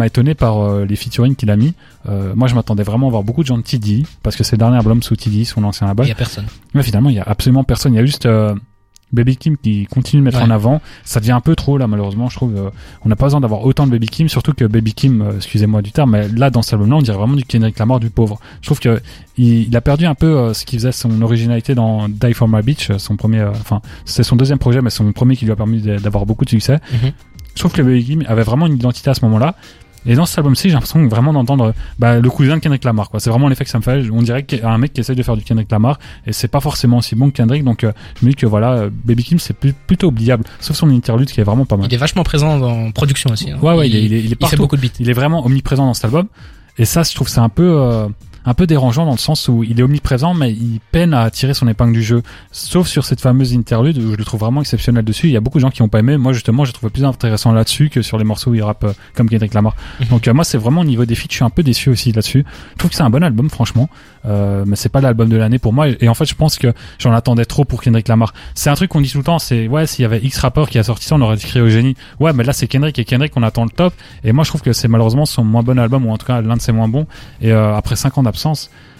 m'a étonné par euh, les featuring qu'il a mis. Euh, moi, je m'attendais vraiment à voir beaucoup de gens de TD parce que c'est le dernier album sous TD, son ancien Il label. y a personne. Mais finalement, il y a absolument personne. Il y a juste euh, Baby Kim qui continue de mettre Ouais. en avant. Ça devient un peu trop là, malheureusement. Je trouve. on n'a pas besoin d'avoir autant de Baby Kim, surtout que Baby Kim, excusez-moi du terme, mais là dans cet album-là, on dirait vraiment du Kendrick Lamar du pauvre. Je trouve que il, il a perdu un peu ce qui faisait son originalité dans Die for My Beach, son premier. Enfin, c'est son deuxième projet, mais son premier qui lui a permis d'avoir beaucoup de succès. Mhm. Je trouve que Baby Kim avait vraiment une identité à ce moment-là. Et dans cet album-ci, j'ai l'impression vraiment d'entendre bah, le cousin de Kendrick Lamar. Quoi. C'est vraiment l'effet que ça me fait. On dirait qu'il y a un mec qui essaye de faire du Kendrick Lamar et c'est pas forcément aussi bon que Kendrick. Donc euh, je me dis que voilà, Baby Kim c'est plus- plutôt oubliable, sauf son interlude qui est vraiment pas mal. Il est vachement présent dans production aussi. hein. Ouais, ouais, il, est, il, est, il est il fait beaucoup de beats. Il est vraiment omniprésent dans cet album. Et ça, je trouve, c'est un peu, euh, un peu dérangeant dans le sens où il est omniprésent, mais il peine à tirer son épingle du jeu. Sauf sur cette fameuse interlude où je le trouve vraiment exceptionnel dessus. Il y a beaucoup de gens qui n'ont pas aimé. Moi, justement, j'ai trouvé plus intéressant là-dessus que sur les morceaux où il rappe euh, comme Kendrick Lamar. Mhm. Donc, euh, moi, c'est vraiment au niveau des feats, je suis un peu déçu aussi là-dessus. Je trouve que c'est un bon album, franchement. Euh, mais c'est pas l'album de l'année pour moi. Et en fait, je pense que j'en attendais trop pour Kendrick Lamar. C'est un truc qu'on dit tout le temps. C'est, ouais, s'il y avait X rappeur qui a sorti ça, on aurait crié au génie. Ouais, mais là, c'est Kendrick et Kendrick, on attend le top. Et moi, je trouve que c'est malheureusement son moins bon album, ou en tout cas l'un de ses moins bons. Et après cinq ans d'absence,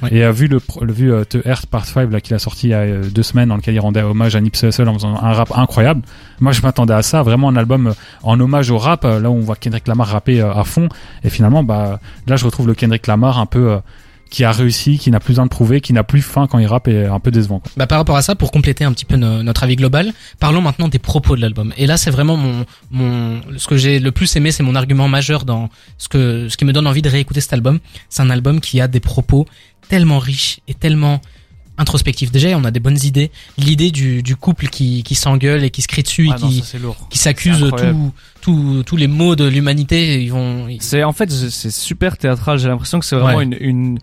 Ouais. et euh, vu le le vu euh, The Earth Part 5 là qu'il a sorti il y a euh, deux semaines, dans lequel il rendait hommage à Nipsey Hussle en faisant un rap incroyable. Moi, je m'attendais à ça, vraiment un album euh, en hommage au rap, là où on voit Kendrick Lamar rapper euh, à fond. Et finalement, bah là, je retrouve le Kendrick Lamar un peu qui a réussi, qui n'a plus besoin de prouver, qui n'a plus faim quand il rappe et un peu décevant. Quoi. Bah, par rapport à ça, pour compléter un petit peu no- notre avis global, parlons maintenant des propos de l'album. Et là, c'est vraiment mon, mon, ce que j'ai le plus aimé, c'est mon argument majeur dans ce que, ce qui me donne envie de réécouter cet album. C'est un album qui a des propos tellement riches et tellement introspectifs. Déjà, on a des bonnes idées. L'idée du, du couple qui, qui s'engueule et qui se crie dessus Ah et non, qui, ça, qui s'accuse incroyable. tous tous tous les maux de l'humanité. Ils vont, ils- C'est en fait c'est super théâtral. J'ai l'impression que c'est vraiment Ouais. une, une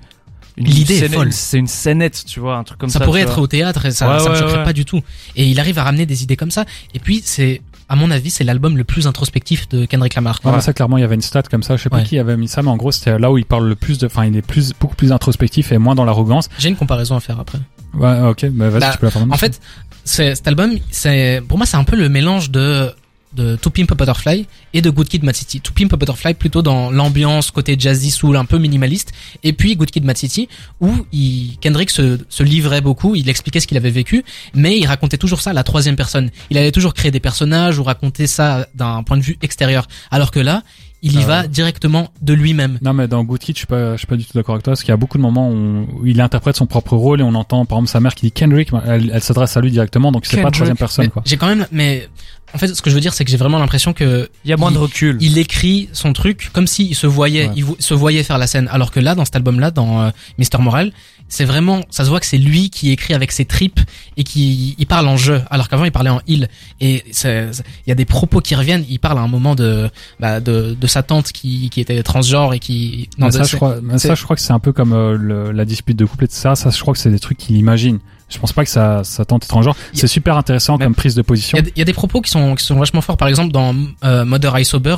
L'idée est folle. C'est une scénette, tu vois, un truc comme ça. ça pourrait être vois. au théâtre et ça, Ouais, ça me ouais, choquerait ouais. pas du tout. Et il arrive à ramener des idées comme ça. Et puis, c'est, à mon avis, c'est l'album le plus introspectif de Kendrick Lamar. Ouais, mais ça, clairement, il y avait une stat comme ça. Je sais pas Ouais. qui avait mis ça, mais en gros, c'était là où il parle le plus de, enfin, il est plus, beaucoup plus introspectif et moins dans l'arrogance. J'ai une comparaison à faire après. Ouais, ok, bah, vas-y, Bah, tu peux la faire maintenant. En fait, cet album, c'est, pour moi, c'est un peu le mélange de, de To Pimp a Butterfly et de Good Kid, Mad City. To Pimp a Butterfly plutôt dans l'ambiance côté jazzy soul un peu minimaliste et puis Good Kid, Mad City où il, Kendrick se, se livrait beaucoup, il expliquait ce qu'il avait vécu mais il racontait toujours ça à la troisième personne. Il allait toujours créer des personnages ou raconter ça d'un point de vue extérieur alors que là, il y Euh, va directement de lui-même. Non, mais dans Good Kid, je suis pas, je suis pas du tout d'accord avec toi, parce qu'il y a beaucoup de moments où, où il interprète son propre rôle et on entend, par exemple, sa mère qui dit Kendrick, elle, elle s'adresse à lui directement, donc c'est pas troisième personne, Mais quoi. J'ai quand même mais en fait ce que je veux dire c'est que j'ai vraiment l'impression que Il y a moins de recul. il écrit son truc comme s'il se voyait, Ouais. il se voyait faire la scène. Alors que là, dans cet album-là, dans euh, Mister Moral, c'est vraiment, ça se voit que c'est lui qui écrit avec ses tripes et qui il parle en jeu, alors qu'avant il parlait en il. Et il y a des propos qui reviennent. Il parle à un moment de bah, de, de sa tante qui, qui était transgenre et qui. De- ça, je crois, ça, je crois que c'est un peu comme euh, le- la dispute de couple et tout ça. Ça, je crois que c'est des trucs qu'il imagine. Je pense pas que ça, ça tente a- C'est super intéressant comme prise de position. Il y, a, des- il y a des propos qui sont, qui sont vachement forts. Par exemple, dans euh, Mother I Sober,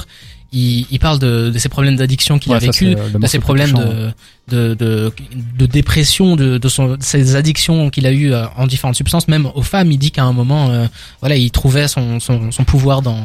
il, il parle de, de ses problèmes d'addiction qu'il Ouais, a vécu, euh, de ses problèmes touchant, de, de, de, de dépression, de, de, son, de ses addictions qu'il a eues euh, en différentes substances, même aux femmes. Il dit qu'à un moment, euh, voilà, il trouvait son, son, son pouvoir dans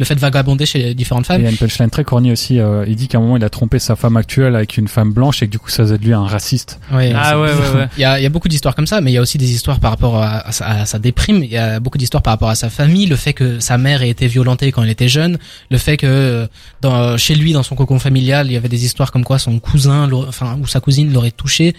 le fait de vagabonder chez différentes Et femmes. il y a une punchline très corny aussi. euh, il dit qu'à un moment, il a trompé sa femme actuelle avec une femme blanche et que du coup, ça faisait de lui un raciste. Ouais, Ah ouais ouais ouais. Il y a, il y a beaucoup d'histoires comme ça, mais il y a aussi des histoires par rapport à, à sa, à sa déprime. Il y a beaucoup d'histoires par rapport à sa famille, le fait que sa mère ait été violentée quand elle était jeune, le fait que euh, dans, chez lui, dans son cocon familial, il y avait des histoires comme quoi son cousin, enfin ou sa cousine l'aurait touché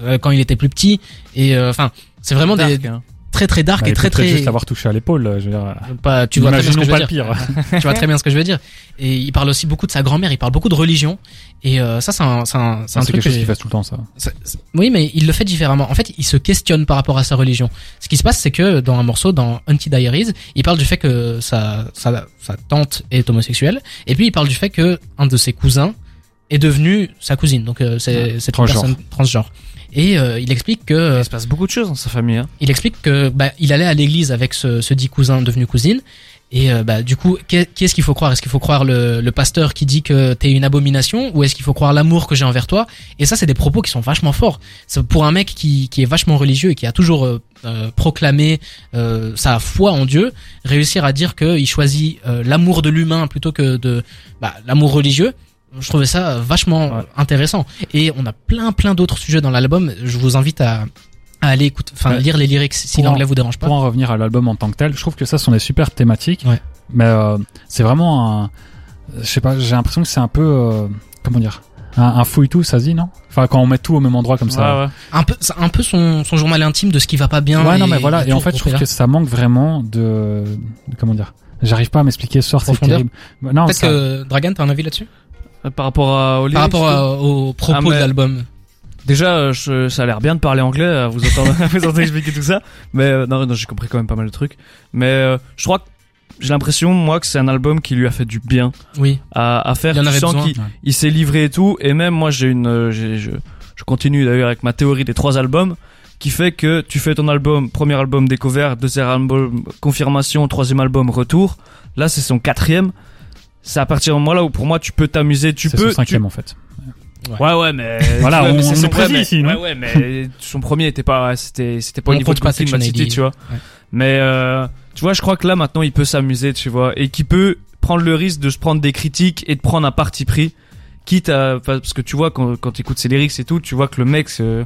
euh, quand il était plus petit. Et euh, enfin, c'est vraiment des hein. Très très dark Bah, et très très. juste l'avoir touché à l'épaule. euh, Je veux dire, Pas, tu vois très bien ce que je veux dire. pire. tu vois très bien ce que je veux dire. Et il parle aussi beaucoup de sa grand-mère. Il parle beaucoup de religion. Et euh, ça, c'est un, c'est un, c'est quelque chose qu'il fait tout le temps, ça. c'est- c'est- Oui, mais il le fait différemment. En fait, il se questionne par rapport à sa religion. Ce qui se passe, c'est que dans un morceau, dans Anti Diaries, il parle du fait que sa, sa, sa tante est homosexuelle, et puis il parle du fait que un de ses cousins est devenu sa cousine. Donc euh, c'est transgenre. personne transgenre. Et euh, il explique que Il se passe beaucoup de choses dans sa famille. Hein. il explique que bah, il allait à l'église avec ce, ce dit cousin devenu cousine. Et euh, bah, du coup, qu'est- qui est-ce qu'il faut croire? Est-ce qu'il faut croire le, le pasteur qui dit que t'es une abomination ou est-ce qu'il faut croire l'amour que j'ai envers toi? Et ça, c'est des propos qui sont vachement forts. C'est pour un mec qui, qui est vachement religieux et qui a toujours euh, euh, proclamé euh, sa foi en Dieu, réussir à dire qu'il choisit euh, l'amour de l'humain plutôt que de bah, l'amour religieux. Je trouvais ça vachement Ouais. intéressant. Et on a plein plein d'autres sujets dans l'album. Je vous invite à, à aller écouter, enfin Ouais. lire les lyrics si l'anglais vous dérange pas. Pour en revenir à l'album en tant que tel, je trouve que ça ce sont des super thématiques. Ouais. Mais euh, c'est vraiment un, je sais pas, j'ai l'impression que c'est un peu, euh, comment dire, un, un fouille tout, ça se dit non? Enfin quand on met tout au même endroit comme ça. Un peu, un peu son, son journal intime de ce qui va pas bien. Ouais, non et mais voilà. Et en fait, je trouve que ça manque vraiment de, de- comment dire. J'arrive pas à m'expliquer ce soir, c'est terrible. Non, là. Peut-être ça- que Dragan, t'as un avis là-dessus? Euh, Par rapport à, au Par rapport tout. à- au propos Ah, mais- de l'album. Déjà, euh, je- ça a l'air bien de parler anglais, à vous entendre, à vous entendre expliquer tout ça. Mais euh, non, non j'ai compris quand même pas mal de trucs. Mais euh, je crois que j'ai l'impression, moi, que c'est un album qui lui a fait du bien Oui. à, à faire. Il y en Tu avait sens besoin. qu'il Ouais. il s'est livré et tout. Et même moi, j'ai une, euh, j'ai- je, je continue d'ailleurs avec ma théorie des trois albums, qui fait que tu fais ton album, premier album découvert, deuxième album confirmation, troisième album retour. Là, c'est son quatrième. C'est à partir du moment là où pour moi tu peux t'amuser, tu c'est peux. son tu- cinquième en fait. Ouais ouais mais Voilà, on- c'est on son mais- ici, non ouais ouais mais son premier était pas c'était c'était pas au niveau de City, 80. tu vois Ouais. mais euh, tu vois je crois que là maintenant il peut s'amuser tu vois et qu'il peut prendre le risque de se prendre des critiques et de prendre un parti pris quitte à parce que tu vois quand quand tu écoutes ses lyrics et tout tu vois que le mec euh,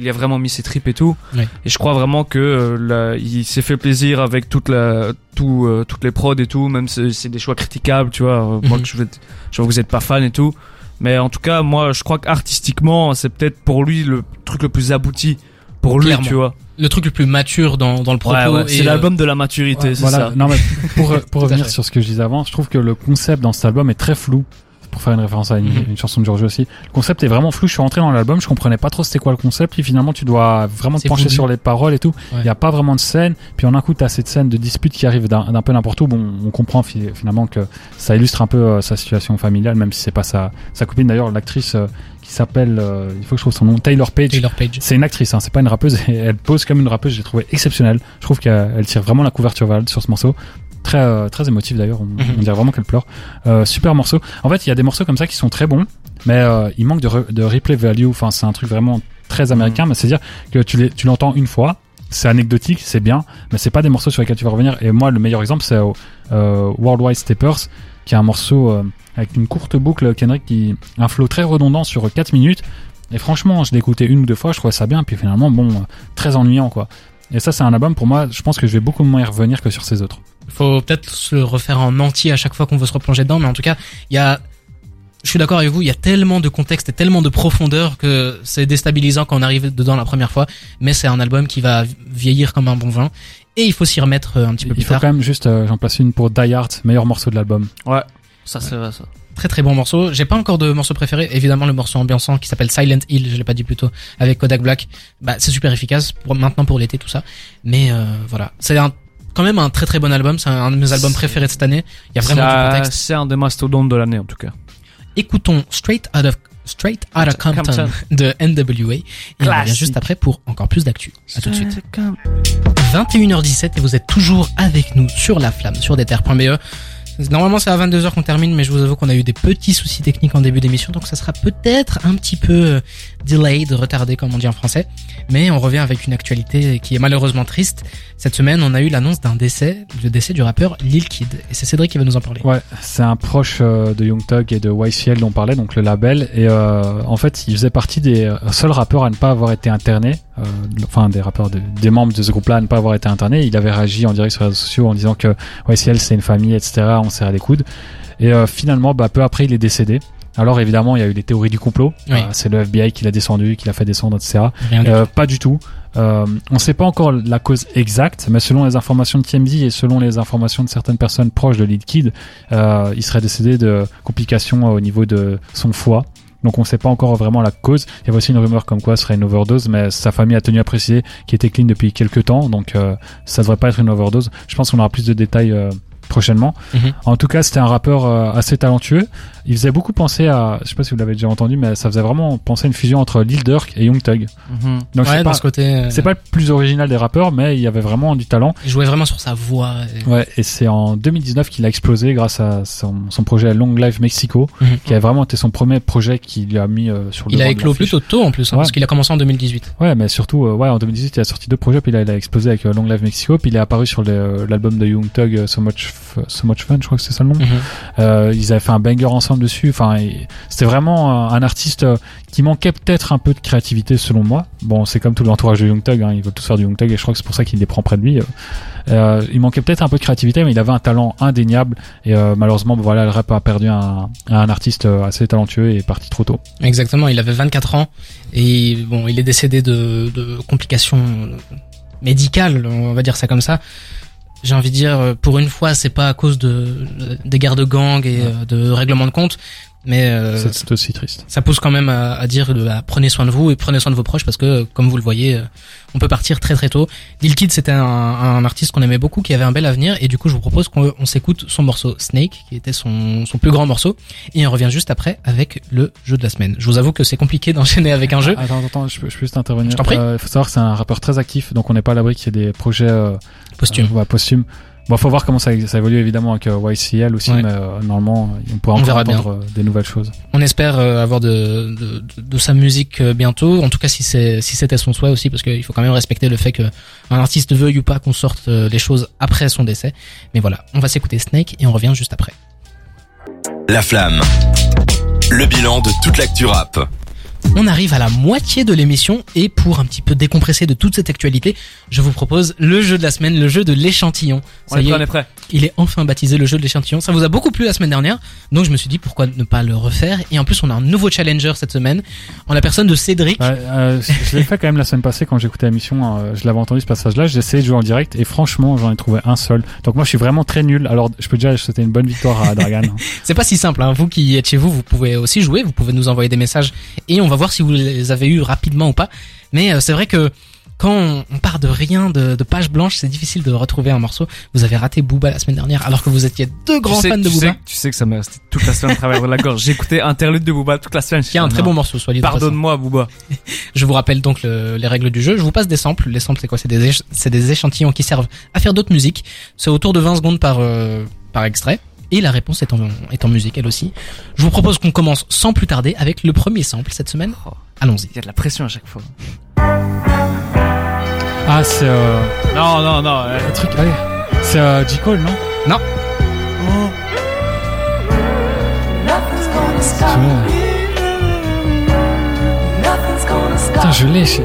il a vraiment mis ses tripes et tout et je crois vraiment que euh, là, il s'est fait plaisir avec toute la tout euh, toutes les prods et tout même si c'est des choix critiquables tu vois Euh, moi Mhm. que je vais je vois que vous êtes pas fan et tout mais en tout cas moi je crois qu'artistiquement c'est peut-être pour lui le truc le plus abouti pour lui Clairement. tu vois Le truc le plus mature dans, dans le propos. Ouais, ouais, et, c'est euh, l'album de la maturité Ouais, c'est voilà. ça Non, mais pour, pour revenir sur ce que je disais avant, je trouve que le concept dans cet album est très flou. Pour faire une référence à une, Mhm. une chanson de Giorgio aussi. Le concept est vraiment flou. Je suis rentré dans l'album, je comprenais pas trop c'était quoi le concept. Puis finalement, tu dois vraiment te pencher sur les paroles et tout. Il Ouais. y a pas vraiment de scène. Puis en un coup, t'as cette scène de dispute qui arrive d'un peu n'importe où. Bon, on comprend fi- finalement que ça illustre un peu euh, sa situation familiale, même si c'est pas sa, sa copine. D'ailleurs, l'actrice euh, qui s'appelle, euh, il faut que je trouve son nom, Taylor Page. Taylor Page. C'est une actrice, hein, c'est pas une rappeuse. Et elle pose comme une rappeuse. J'ai trouvé exceptionnelle. Je trouve qu'elle elle tire vraiment la couverture elle sur ce morceau. Très euh, très émotif d'ailleurs. On, Mhm. on dirait vraiment qu'elle pleure. Euh, super morceau. En fait, il y a des morceaux comme ça qui sont très bons, mais euh, il manque de, re- de replay value. Enfin, c'est un truc vraiment très américain. Mais c'est à dire que tu l'entends une fois. C'est anecdotique, c'est bien, mais c'est pas des morceaux sur lesquels tu vas revenir. Et moi, le meilleur exemple, c'est euh, Worldwide Steppers, qui est un morceau euh, avec une courte boucle Kendrick qui un flow très redondant sur 4 minutes. Et franchement, je l'ai écouté une ou deux fois, je trouvais ça bien, puis finalement, bon, euh, très ennuyant quoi. Et ça, c'est un album pour moi. Je pense que je vais beaucoup moins y revenir que sur ces autres. Faut peut-être se le refaire en entier à chaque fois qu'on veut se replonger dedans, mais en tout cas, il y a, je suis d'accord avec vous, il y a tellement de contexte et tellement de profondeur que c'est déstabilisant quand on arrive dedans la première fois, mais c'est un album qui va vieillir comme un bon vin, et il faut s'y remettre euh, un petit peu Il plus faut tard. quand même juste, euh, j'en place une pour Die Hard, meilleur morceau de l'album. ouais ça c'est vrai ça Très très bon morceau. J'ai pas encore de morceau préféré, évidemment le morceau ambiançant qui s'appelle Silent Hill, je l'ai pas dit plus tôt, avec Kodak Black. Bah c'est super efficace pour maintenant pour l'été tout ça. Mais euh, voilà, c'est un quand même un très très bon album, c'est un de mes albums préférés de cette année. Il y a vraiment du contexte. c'est un des mastodontes de l'année en tout cas écoutons Straight Out of Straight Outta Compton, Compton. de NWA et on revient juste après pour encore plus d'actu. À tout de suite. 21h17 et vous êtes toujours avec nous sur la flamme sur deter.be. Normalement c'est à 22h qu'on termine mais je vous avoue qu'on a eu des petits soucis techniques en début d'émission donc ça sera peut-être un petit peu euh, delayed, retardé comme on dit en français. Mais on revient avec une actualité qui est malheureusement triste. Cette semaine on a eu l'annonce d'un décès, le décès du rappeur Lil Kid et c'est Cédric qui va nous en parler. Ouais, c'est un proche euh, de Young Thug et de YCL dont on parlait, donc le label. Et euh, en fait, il faisait partie des euh, seuls rappeurs à ne pas avoir été interné. Euh, enfin, des rappeurs, de- des membres de ce groupe-là à ne pas avoir été internés. Il avait réagi en direct sur les réseaux sociaux en disant que YCL c'est une famille, etc. On serrait les coudes. Et euh, finalement, bah, peu après, il est décédé. Alors évidemment, il y a eu les théories du complot. Oui. Euh, c'est le FBI qui l'a descendu, qui l'a fait descendre, etc. Euh, pas du tout. Euh, on ne sait pas encore la cause exacte, mais selon les informations de TMZ et selon les informations de certaines personnes proches de Lil Kid, il serait décédé de complications au niveau de son foie. Donc on ne sait pas encore vraiment la cause. Il y avait aussi une rumeur comme quoi ce serait une overdose, mais sa famille a tenu à préciser qu'il était clean depuis quelques temps, donc euh, ça devrait pas être une overdose. Je pense qu'on aura plus de détails euh, prochainement. Mhm. En tout cas, c'était un rappeur euh, assez talentueux. Il faisait beaucoup penser à, je sais pas si vous l'avez déjà entendu, mais ça faisait vraiment penser à une fusion entre Lil Durk et Young Thug. Donc ouais, c'est pas, ce côté. euh, c'est pas le plus original des rappeurs, mais il y avait vraiment du talent. Il jouait vraiment sur sa voix. et- Ouais, et c'est en 2019 qu'il a explosé grâce à son, son projet Long Live Mexico, Mhm. qui a vraiment été son premier projet qui lui a mis euh, sur le Il a éclos plutôt tôt en plus, hein, Ouais. parce qu'il a commencé en 2018. Ouais, mais surtout, euh, ouais, en 2018, il a sorti deux projets, puis là, il a explosé avec euh, Long Live Mexico, puis il est apparu sur l'album de Young Thug, So Much, so Much Fun, je crois que c'est ça le nom. Mhm. Ils avaient fait un banger ensemble dessus. Enfin, c'était vraiment euh, un artiste euh, qui manquait peut-être un peu de créativité selon moi. Bon, c'est comme tout l'entourage de Young Thug, hein, ils veulent tous faire du Young Thug et je crois que c'est pour ça qu'il les prend près de lui. Euh, il manquait peut-être un peu de créativité, mais il avait un talent indéniable et malheureusement, voilà, le rap a perdu un, artiste assez talentueux et est parti trop tôt. Exactement, il avait 24 ans et bon, il est décédé de complications médicales, on va dire ça comme ça. J'ai envie de dire, pour une fois, c'est pas à cause de des guerres de gang et Ouais. euh, de règlements de compte, mais euh, C'est- aussi triste. ça pousse quand même à, à dire de, à prenez soin de vous et prenez soin de vos proches parce que comme vous le voyez euh, on peut partir très très tôt Lil Kid c'était un, un artiste qu'on aimait beaucoup qui avait un bel avenir et du coup je vous propose qu'on on s'écoute son morceau Snake qui était son, son plus grand morceau et on revient juste après avec le jeu de la semaine je vous avoue que c'est compliqué d'enchaîner avec un jeu Attends, attends, je peux, je peux juste intervenir. Je t'en prie. Euh, Il faut savoir que c'est un rappeur très actif, donc on n'est pas à l'abri qu'il y ait des projets euh, posthume euh, ouais. Bon, faut voir comment ça, ça évolue évidemment avec euh, YCL aussi, Ouais. mais euh, normalement, on pourra encore entendre euh, des nouvelles choses. on espère euh, avoir de, de, sa musique euh, bientôt en tout cas si c'est si c'était son souhait aussi parce qu'il faut quand même respecter le fait que un artiste veuille ou pas qu'on sorte euh, les choses après son décès mais voilà on va s'écouter Snake et on revient juste après La flamme. Le bilan de toute l'actu rap. On arrive à la moitié de l'émission et pour un petit peu décompresser de toute cette actualité, je vous propose le jeu de la semaine, le jeu de l'échantillon. On est prêt, on est, est prêt. il est enfin baptisé le jeu de l'échantillon. Ça vous a beaucoup plu la semaine dernière, donc je me suis dit pourquoi ne pas le refaire. Et en plus, on a un nouveau challenger cette semaine, en la personne de Cédric. Ouais, euh, je l'ai fait quand même la semaine passée quand j'écoutais l'émission. euh, je l'avais entendu ce passage-là. J'ai essayé de jouer en direct et franchement, j'en ai trouvé un seul. Donc moi, je suis vraiment très nul. Alors, je peux déjà souhaiter une bonne victoire à Dragan. C'est pas si simple. Hein. Vous qui êtes chez vous, vous pouvez aussi jouer. Vous pouvez nous envoyer des messages et on va voir si vous les avez eu rapidement ou pas. Mais euh, c'est vrai que quand on, part de rien, de, de page blanche, c'est difficile de retrouver un morceau. Vous avez raté Booba la semaine dernière, alors que vous étiez deux grands tu sais, fans de Booba. sais, tu sais que ça m'a resté toute la semaine à travers la gorge. J'ai écouté Interlude de Booba toute la semaine. Qui est un très bon morceau, soit dit. Pardonne-moi, Booba. Je vous rappelle donc le- les règles du jeu. Je vous passe des samples. Les samples, c'est quoi? C'est des, éch- des échantillons qui servent à faire d'autres musiques. C'est autour de 20 secondes par, euh, par extrait. Et la réponse est en, est en musique, elle aussi. Je vous propose qu'on commence sans plus tarder avec le premier sample cette semaine. Oh. Allons-y. Il y a de la pression à chaque fois. Ah, c'est euh, Non, non, non. euh, un truc. Allez, c'est euh, J Cole, non? Non. Putain, je l'ai. je-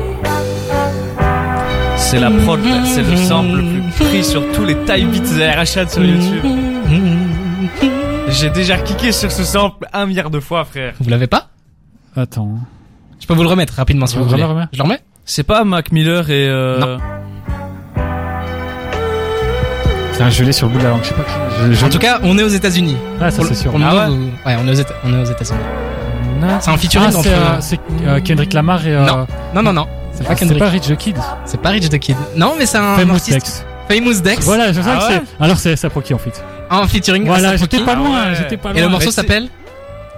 C'est la prod, c'est le sample le plus pris sur tous les type beats et RHA sur YouTube. J'ai déjà kické sur ce sample un milliard de fois, frère. Vous l'avez pas Attends. Je peux vous le remettre rapidement si vous voulez. Je le remets C'est pas Mac Miller et euh... Putain, je l'ai sur le bout de la langue. Je sais pas. qui- Je, je- En tout cas, on est aux États-Unis. ah, ça c'est sûr. pour le Ah moment, ouais ouais, on est aux Éta- on est aux États-Unis. C'est un featuring Ah, entre. c'est euh, c'est, euh, Kendrick Lamar et. Euh, Non, Non, non, non. C'est pas ah, c'est Kendrick. pas Rich the Kid. C'est pas Rich the Kid. Non, mais c'est un Famous artiste. Dex. Famous Dex. Voilà, je sais Ah que ouais c'est. Alors c'est ça pour qui en fait Un featuring. Voilà, Asap j'étais pas loin, Ah ouais. j'étais pas loin. Et le morceau s'appelle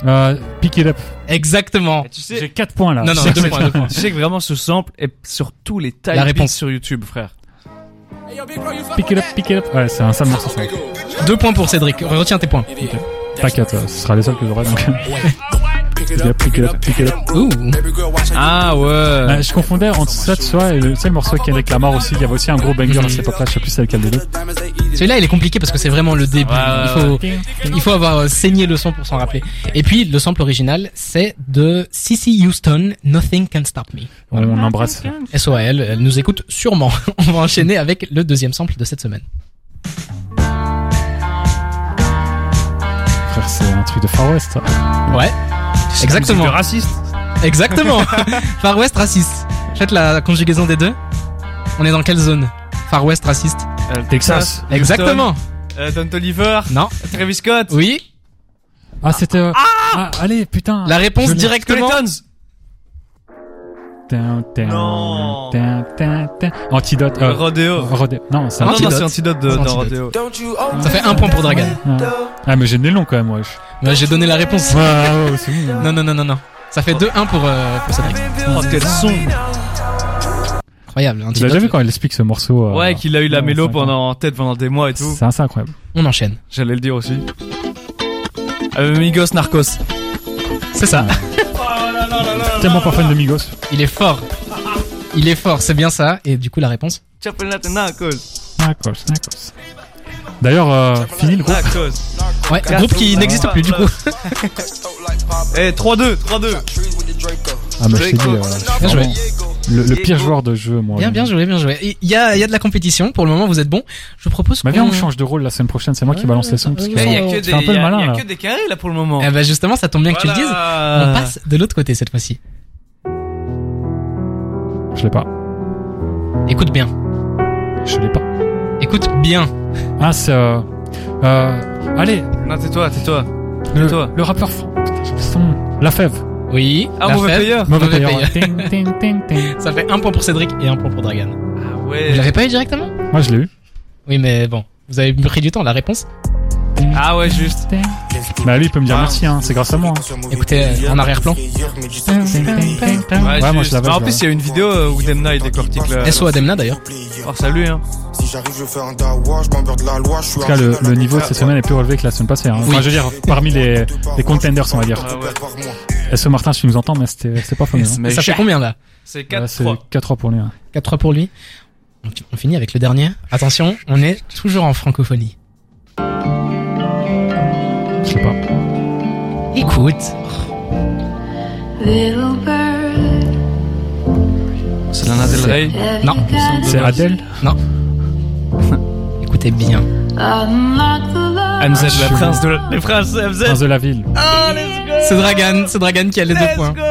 Euh, Pick It Up. Exactement. Tu sais, J'ai 4 points là. Non, non, Je sais deux que points, c'est- deux points. tu sais que vraiment ce sample est sur tous les type La réponse. sur YouTube, frère. Pick It Up, Pick It Up. Ouais, c'est un sale morceau ça. Deux points pour Cédric. Retiens tes points. T'inquiète, euh, ce sera les seuls que j'aurai donc. Pick It Up, Pick It Up, Pick It Up. Ouh. Ah ouais. Euh, je confondais entre ça, tu vois, et le, tu sais, le morceau avec Kendrick Lamar aussi. Il y avait aussi un gros banger à cette époque-là. Je sais plus c'est lequel des deux. Celui-là, il est compliqué parce que c'est vraiment le début. Ouais, il faut, il faut avoir euh, saigné le son pour s'en rappeler. Et puis, le sample original, c'est de Cissy Houston, Nothing Can Stop Me. On embrasse. SOAL, elle nous écoute sûrement. On va enchaîner avec le deuxième sample de cette semaine. Frère, c'est un truc de Far West. Ouais. Exactement. C'est raciste. Exactement. Far West raciste. Faites la conjugaison des deux. On est dans quelle zone? Far West raciste. Euh, Texas. Exactement. Euh, Don Toliver. Non. Travis Scott. Oui. Ah, c'était. euh, ah, allez, putain. La réponse directement. Skeletons. Antidote. euh, Rodeo. Rodeo. Non, c'est Ah non, non, Antidote. c'est Antidote de, dans Antidote. Rodeo. Ça fait un point pour Dragan. Ah. Ah, mais j'ai le nez long quand même, wesh. Ouais, J'ai donné la réponse. Ouais, ouais, ouais, c'est bon. Non, non, non, non, non. Ça fait 2-1 pour, euh, pour Cédric. Oh, quel son. Incroyable. Tu l'as Antidote. déjà vu quand il explique ce morceau euh, Ouais, qu'il a eu la mélo pendant, en tête pendant des mois et tout. C'est assez incroyable. On enchaîne. J'allais le dire aussi. Euh, Migos Narcos. C'est ça. Tellement pas fan de Migos. Il est fort. Il est fort, c'est bien ça. Et du coup, la réponse Narcos. Narcos. D'ailleurs, euh, fini le groupe. Ouais, un groupe qui n'existe plus du coup. Eh, 3-2, 3-2. Ah, mais je t'ai dit, euh, je suis Bien joué. vraiment le, le pire joueur de jeu, moi. Bien, bien joué, bien joué. Il y a, il y a de la compétition. Pour le moment, vous êtes bon. Je propose Mais qu'on... viens, on change de rôle la semaine prochaine. C'est moi qui balance les sons. Parce que ouais, Il y a que des, un peu il y le a- malin, y a là. que des carrés là pour le moment. Eh ben justement, ça tombe bien que tu le dises. On passe de l'autre côté cette fois-ci. Je l'ai pas. Écoute bien. Je l'ai pas. Écoute bien. Ah, c'est, euh, euh, allez, Non, tais-toi, tais-toi. le, toi. le rappeur, putain, le son. La fève. Oui. Ah, la mauvais payeur. Mauvais Mauvais payeur. payeur. Ting, ting, ting, ting. Ça fait un point pour Cédric et un point pour Dragan. Ah Vous ouais. l'avez pas eu directement? Moi, je l'ai eu. Oui, mais bon. Vous avez pris du temps, la réponse. Ah ouais, juste. Bah, lui, il peut me dire Ah. merci, hein. C'est grâce à moi. hein. Écoutez, euh, en arrière-plan. Ouais, Ouais, moi, je l'avais, en plus, il y a une vidéo euh, où Demna il décortique le. SO à Demna d'ailleurs. Oh, salut, hein. Si j'arrive, je fais un dawa, je m'emmerde la loi, je suis En tout cas, le, le niveau de cette semaine est plus relevé que la semaine passée. Hein. Enfin, Oui. je veux dire, parmi les, les contenders, on va dire. Ah ouais. SO Martin, si tu nous entends, mais c'était pas fameux. Hein. Mais ça fait combien là C'est Ouais, c'est 4-3. 4-3 pour lui. hein. 4-3 pour lui. On on finit avec le dernier. Attention, on est toujours en francophonie. Je sais pas. Écoute. Little bird, C'est Lana Del Rey. Non. C'est Adèle Bien. MZ, le prince de les princes Prince de la ville. Oh, go. C'est Dragan, c'est Dragan qui a les deux points. go.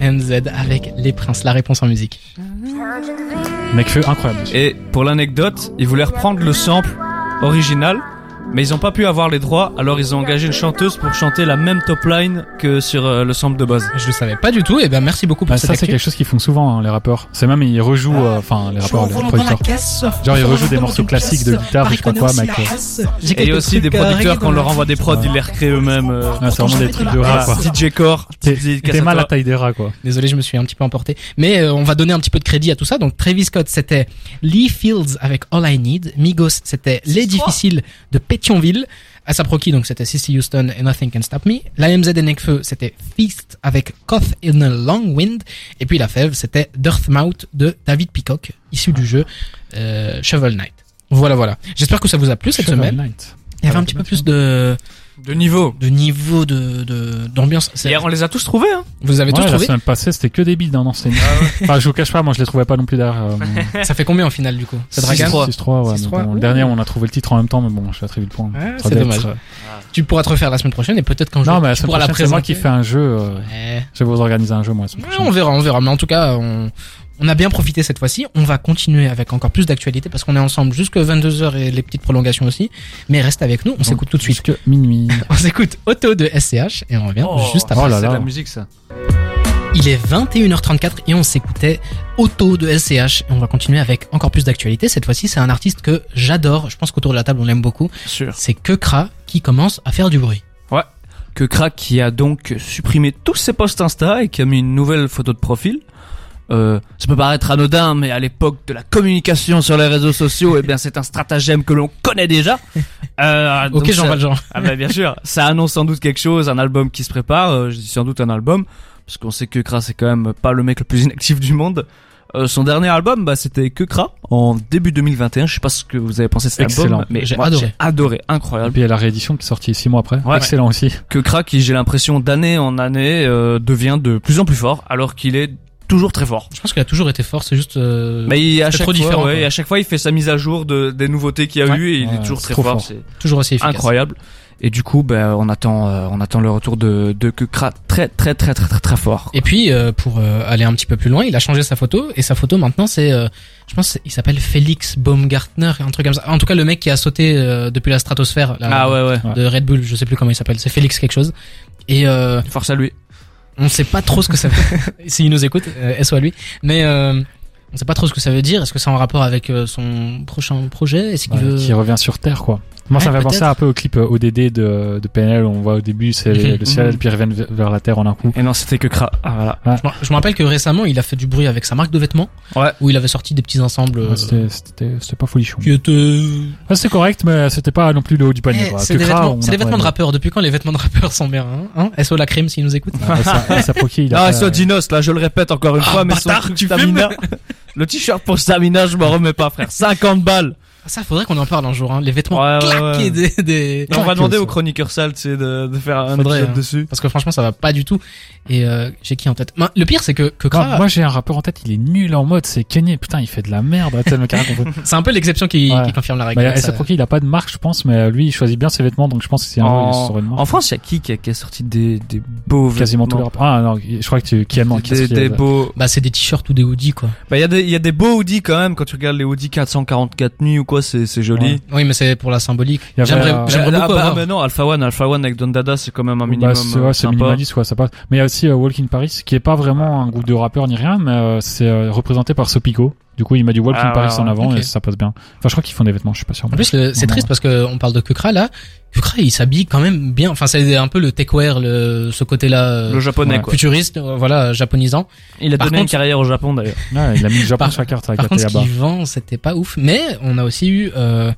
MZ avec les princes, la réponse en musique. Necfeu, incroyable. Et pour l'anecdote, ils voulaient reprendre le sample original, mais ils ont pas pu avoir les droits, alors ils ont engagé une chanteuse pour chanter la même top line que sur euh, le sample de base. Je le savais pas du tout, et ben merci beaucoup pour Bah, cette ça, c'est quelque chose qu'ils font souvent, hein, les rappeurs. C'est même, ils rejouent, euh, enfin, les rappeurs, les producteurs. Genre, ils rejouent des morceaux classiques de guitare, je sais pas quoi, mec. Et il y a aussi des producteurs, quand on leur envoie des prods, ils les recréent eux-mêmes. euh. ouais, c'est vraiment des trucs de rap, quoi. DJ Core, T'es mal à taille des rats, quoi. Désolé, je me suis un petit peu emporté. Mais on va donner un petit peu de crédit à tout ça. Donc Travis Scott, c'était Lee Fields avec All I Need. Migos, c'était Les Difficiles de Pétionville. ASAP Rocky, donc c'était Cissy Houston et Nothing Can Stop Me. L'AMZ et Nekfeu, c'était Feast avec Cough in a Long Wind. Et puis la fève, c'était Dirtmouth de David Peacock, issu du jeu euh, Shovel Knight. Voilà, voilà. J'espère que ça vous a plu cette Shovel semaine. Knight. Il y avait un petit peu plus de, De niveau. de niveau de, de, d'ambiance. C'est- Hier, on les a tous trouvés, hein. Vous avez Ouais, tous la trouvé? semaine passée, c'était que des bides, hein, non, c'est Enfin, je vous cache pas, moi, je les trouvais pas non plus derrière. Euh, Ça fait combien en finale du coup? C'est Dragan? 6-3. 6-3, ouais. 6-3. mais bon, le dernier, on a trouvé le titre en même temps, mais bon, je vais attribuer le point. Ouais, Ça c'est dommage. être, euh, Tu pourras te refaire la semaine prochaine et peut-être qu'un jour Non, mais la semaine la prochaine, c'est moi qui fais un jeu. euh, Ouais. Je vais vous organiser un jeu, moi, la semaine Ouais, prochaine. on verra, on verra. Mais en tout cas, on, on a bien profité cette fois-ci. On va continuer avec encore plus d'actualité parce qu'on est ensemble jusque 22h et les petites prolongations aussi. Mais reste avec nous, on s'écoute tout de suite. Jusque minuit. On s'écoute Auto de SCH et on revient juste après. Oh là c'est là. de la musique, ça. Il est 21h34 et on s'écoutait Auto de SCH et on va continuer avec encore plus d'actualité. Cette fois-ci, c'est un artiste que j'adore. Je pense qu'autour de la table, on l'aime beaucoup. Sûr. C'est Kekra qui commence à faire du bruit. que Crack qui a donc supprimé tous ses posts Insta et qui a mis une nouvelle photo de profil. Euh, ça peut paraître anodin, mais à l'époque de la communication sur les réseaux sociaux, eh bien c'est un stratagème que l'on connaît déjà. Euh, Ok, Jean Valjean. Ah bah bien sûr, ça annonce sans doute quelque chose, un album qui se prépare. euh, je dis sans doute un album, parce qu'on sait que Kra c'est quand même pas le mec le plus inactif du monde. Euh, son dernier album, bah, c'était Que Kra en début 2021. Je sais pas ce que vous avez pensé de cet Excellent. album, mais J'ai adoré. adoré, Et incroyable. puis il y a la réédition qui est sortie six mois après. Ouais. Excellent aussi. que Kra, qui j'ai l'impression d'année en année euh, devient de plus en plus fort, alors qu'il est toujours très fort. Je pense qu'il a toujours été fort, c'est juste. euh, Mais il, à c'est chaque trop fois, différent, ouais, et à chaque fois, il fait sa mise à jour de, des nouveautés qu'il y a Ouais. eu et il est toujours très fort. fort. C'est toujours aussi efficace. incroyable. Et du coup, ben, on attend, euh, on attend le retour de de que Kra très très très très très très fort. Et puis euh, pour euh, aller un petit peu plus loin, il a changé sa photo et sa photo maintenant c'est, euh, je pense, il s'appelle Félix Baumgartner, un truc comme ça. En tout cas, le mec qui a sauté euh, depuis la stratosphère là, Ah ouais ouais. de Red Bull, je sais plus comment il s'appelle, c'est Félix quelque chose. Et euh, Force à lui. On sait pas trop ce que ça veut. S'il nous écoute, euh, SO à lui. Mais euh, on sait pas trop ce que ça veut dire. Est-ce que c'est en rapport avec euh, son prochain projet? Est-ce qu'il Ouais, veut Qui revient sur Terre, quoi. Moi, ça Ouais, me fait penser un peu au clip euh, ODD de, de PNL où on voit au début c'est Mhm. le ciel, Mhm. puis ils reviennent vers- la Terre en un coup. Et non, c'était que Kra. Ah voilà. Je me- Je me rappelle que récemment, il a fait du bruit avec sa marque de vêtements, Ouais. où il avait sorti des petits ensembles. euh, Ouais, C'était c'était- c'était pas folichon. qui Ouais, c'était correct, mais c'était pas non plus le haut du panier. Eh, quoi. c'est des, Kra, vêtements, des vêtements de rappeurs. Depuis quand les vêtements de rappeurs sont bien hein, hein? SO la crime s'il nous écoute. Ouais, ça- ça Proki, il a Ah, fait, soit euh, Dinos, là, je le répète encore une Ah, fois, mais son bâtard, tu stamina. le t-shirt pour stamina, je m'en remets pas, frère. 50 balles. Ça, faudrait qu'on en parle un jour, hein. Les vêtements Ouais, ouais, claqués ouais. des, des... on va demander ça. aux chroniqueurs sales, tu sais, de, de faire un Faudrait, épisode hein. dessus. Parce que franchement, ça va pas du tout. Et, euh, j'ai qui en tête? Le pire, c'est que, que Moi, Kra, moi, j'ai un rappeur en tête, il est nul en mode, c'est Kanye. Putain, il fait de la merde. C'est a un peu l'exception qui, Ouais. qui confirme la Bah, règle. Ça- SF Rocky, il a pas de marque, je pense, mais euh, lui, il choisit bien ses vêtements, donc je pense que c'est un En, en France, il y a qui qui a, qui a sorti des, des beaux Quasiment tous les vêtements? rappeurs. Ah, non, je crois que tu, qui qui des, des beaux. Bah, c'est des t-shirts ou des hoodies, quoi. Bah, il y a des, il y a des beaux hoodies quand même. Quand tu regardes les hoodies 444 nuits ou quoi, c'est, c'est joli. Ouais. Oui, mais c'est pour la symbolique. J'aimerais, euh, j'aimerais Ah, beaucoup bah, avoir. mais non, Alpha One, Alpha One avec Don Dada, c'est quand même un Bah, minimum c'est, euh, ouais, c'est sympa. minimaliste, quoi, ça passe. Mais il y a aussi euh, Walk in Paris, qui est pas vraiment un groupe de rappeurs ni rien, mais euh, c'est euh, représenté par Sopico. Du coup, il du Walk in Ah, Paris ouais, en avant et ça passe bien. Enfin, je crois qu'ils font des vêtements, je suis pas sûr. En plus, le- c'est triste parce que on parle de Kukra là. Kukra, il s'habille quand même bien. Enfin, c'est un peu le techwear, le, ce côté-là euh, Le japonais, Ouais. quoi. futuriste, euh, voilà, japonisant. Il a Par donné une contre- carrière au Japon, d'ailleurs. Ouais, il a mis le Japon Par- sur la carte avec Par contre, ce qu'il vend, c'était pas ouf. Mais on a aussi eu euh,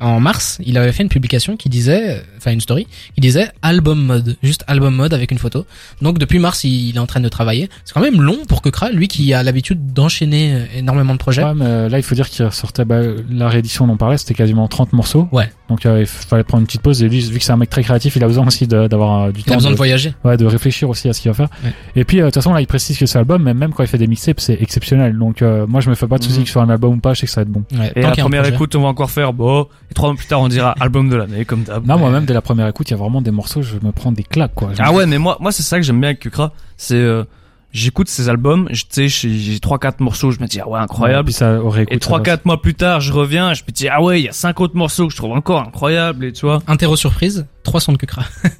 en mars, il avait fait une publication qui disait, enfin une story, qui disait album mode, juste album mode avec une photo. Donc depuis mars, il, il est en train de travailler. C'est quand même long pour Kukra, lui qui a l'habitude d'enchaîner euh, énormément de projets. Ouais, mais euh, là, il faut dire qu'il ressortait, bah, la réédition dont on parlait, c'était quasiment 30 morceaux. Ouais. Donc, euh, il fallait prendre une petite pause. Et lui, vu que c'est un mec très créatif, il a besoin aussi d'avoir euh, du Il temps. a besoin de- de voyager. Ouais, de réfléchir aussi à ce qu'il va faire. Ouais. Et puis, euh, de toute façon, là, il précise que c'est album, mais même quand il fait des mixtapes, c'est exceptionnel. Donc, euh, moi, je me fais pas de soucis Mhm. que ce soit un album ou pas, je sais que ça va être bon. Ouais, Et tant la première écoute, on va encore faire, bon, et trois mois plus tard, on dira album de l'année, comme d'hab. Non, moi-même, dès la première écoute, il y a vraiment des morceaux, je me prends des claques, quoi. Ah ouais, mais moi, moi, c'est ça que j'aime bien avec Kukra. C'est, euh, j'écoute ses albums, je- tu sais, j'ai trois, quatre morceaux, je me dis, ah ouais, incroyable. Puis ça aurait Et trois, quatre mois plus tard, je reviens, je me dis, ah ouais, il y a cinq autres morceaux que je trouve encore incroyables, et tu vois. Interro surprise, 300 de Kukra.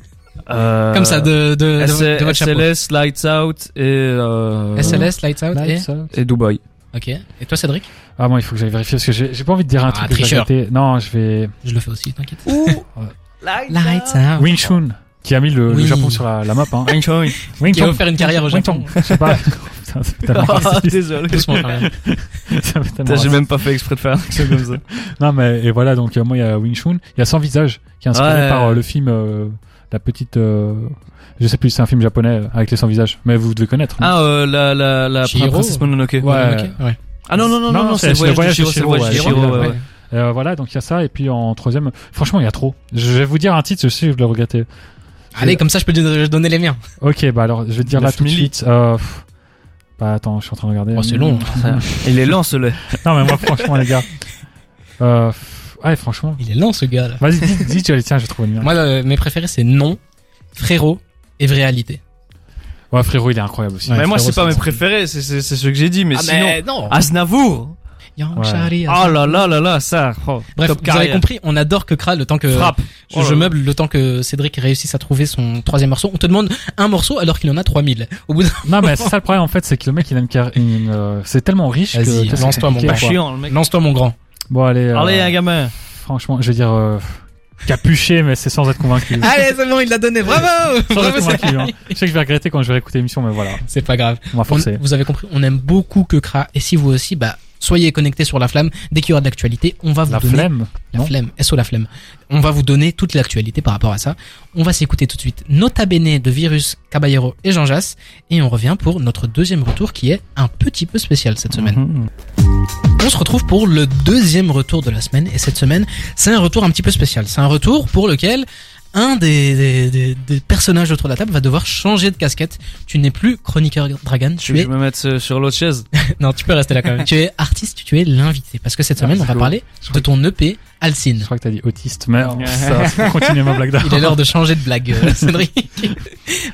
Euh, Comme ça, de, de, de, S- de votre chapeau. SLS, Lights Out et, euh, SLS, Lights Out et... et Dubaï. Ok. Et toi, Cédric? Ah, moi, il faut que j'aille vérifier parce que j'ai j'ai pas envie de dire un Ah, truc que j'ai tricheur. raté. Non, je vais. Je le fais aussi, t'inquiète. Ouh, Lights Out. Wing Chun, qui a mis le, le. Japon sur la, la map, hein. Wing Chun. Wing Qui a offert une carrière au Wing Japon. Je sais pas. Raciste. désolé. J'ai même pas fait exprès de faire un truc comme ça. Non, mais et voilà, donc euh, moi il y a Wing Chun, il y a Sans Visage, qui est inspiré Ouais. par euh, le film euh, La Petite. euh, je sais plus, c'est un film japonais avec les sans visage, mais vous devez connaître. Ah, euh, la, la, la Chihiro. princesse Mononoke. Ouais. Ok, ouais. Ah non, non, non, non, non, c'est le voyage de le ouais. Euh, voilà, donc il y a ça, et puis en troisième, franchement il y a trop. Je vais vous dire un titre, je sais je l'ai regretté. Allez, comme ça, je peux te donner les miens. Ok, bah alors je vais te dire là tout de 9000. suite. Euh, bah attends, je suis en train de regarder. Oh, c'est long. Il est lent, ce lait. Non mais moi franchement les gars. Euh, ouais franchement. Il est lent, ce gars, là. Vas-y, dis, dis, tu tiens, j'ai trouvé le mien. Moi, le- mes préférés, c'est Non, Frérot et Réalité. Ouais frérot, il est incroyable aussi. Ouais, mais moi, c'est pas mes préférés, c'est, c'est, c'est ce que j'ai dit, mais ah, sinon. mais non. Aznavour! Young Ouais. Shari, Oh là là là là, ça, oh, Bref, vous avez compris, on adore que Kra le temps que Frappe. je, Oh je meuble, le temps que Cédric réussisse à trouver son troisième morceau. On te demande un morceau alors qu'il en a 3000. Au bout d'un Non mais c'est ça le problème en fait, c'est que le mec il a une, car- une, euh, c'est tellement riche que lance-toi, mon mec. lance-toi mon grand. Bon allez. euh, Allez, un gamin. Franchement, je vais dire euh, capuché, mais c'est sans être convaincu. Allez, c'est bon, il l'a donné. Bravo! sans Bravo, être convaincu. Hein. Je sais que je vais regretter quand je vais réécouter l'émission, mais voilà, C'est pas grave. on va On- forcer. vous avez compris, on aime beaucoup que Kra. Et si vous aussi, bah, soyez connectés sur la flamme. Dès qu'il y aura de l'actualité, on va vous La donner flemme. La flemme, SO la flemme. On va vous donner toute l'actualité par rapport à ça. On va s'écouter tout de suite Nota Bene de Virus, Caballero et Jean Jass. Et on revient pour notre deuxième retour qui est un petit peu spécial cette semaine. Mhm. On se retrouve pour le deuxième retour de la semaine. Et cette semaine, c'est un retour un petit peu spécial. C'est un retour pour lequel un des, des, des- des personnages autour de la table va devoir changer de casquette. Tu n'es plus chroniqueur Dragon, Tu tu es je me mette euh, sur l'autre chaise? non, tu peux rester là quand même. tu es artiste, tu es l'invité parce que cette semaine Ah, on va parler Je de ton EP Je Alcine. crois que t'as dit autiste, mais ça continuer ma blague. Il est l'heure de changer de blague, euh, Cédric.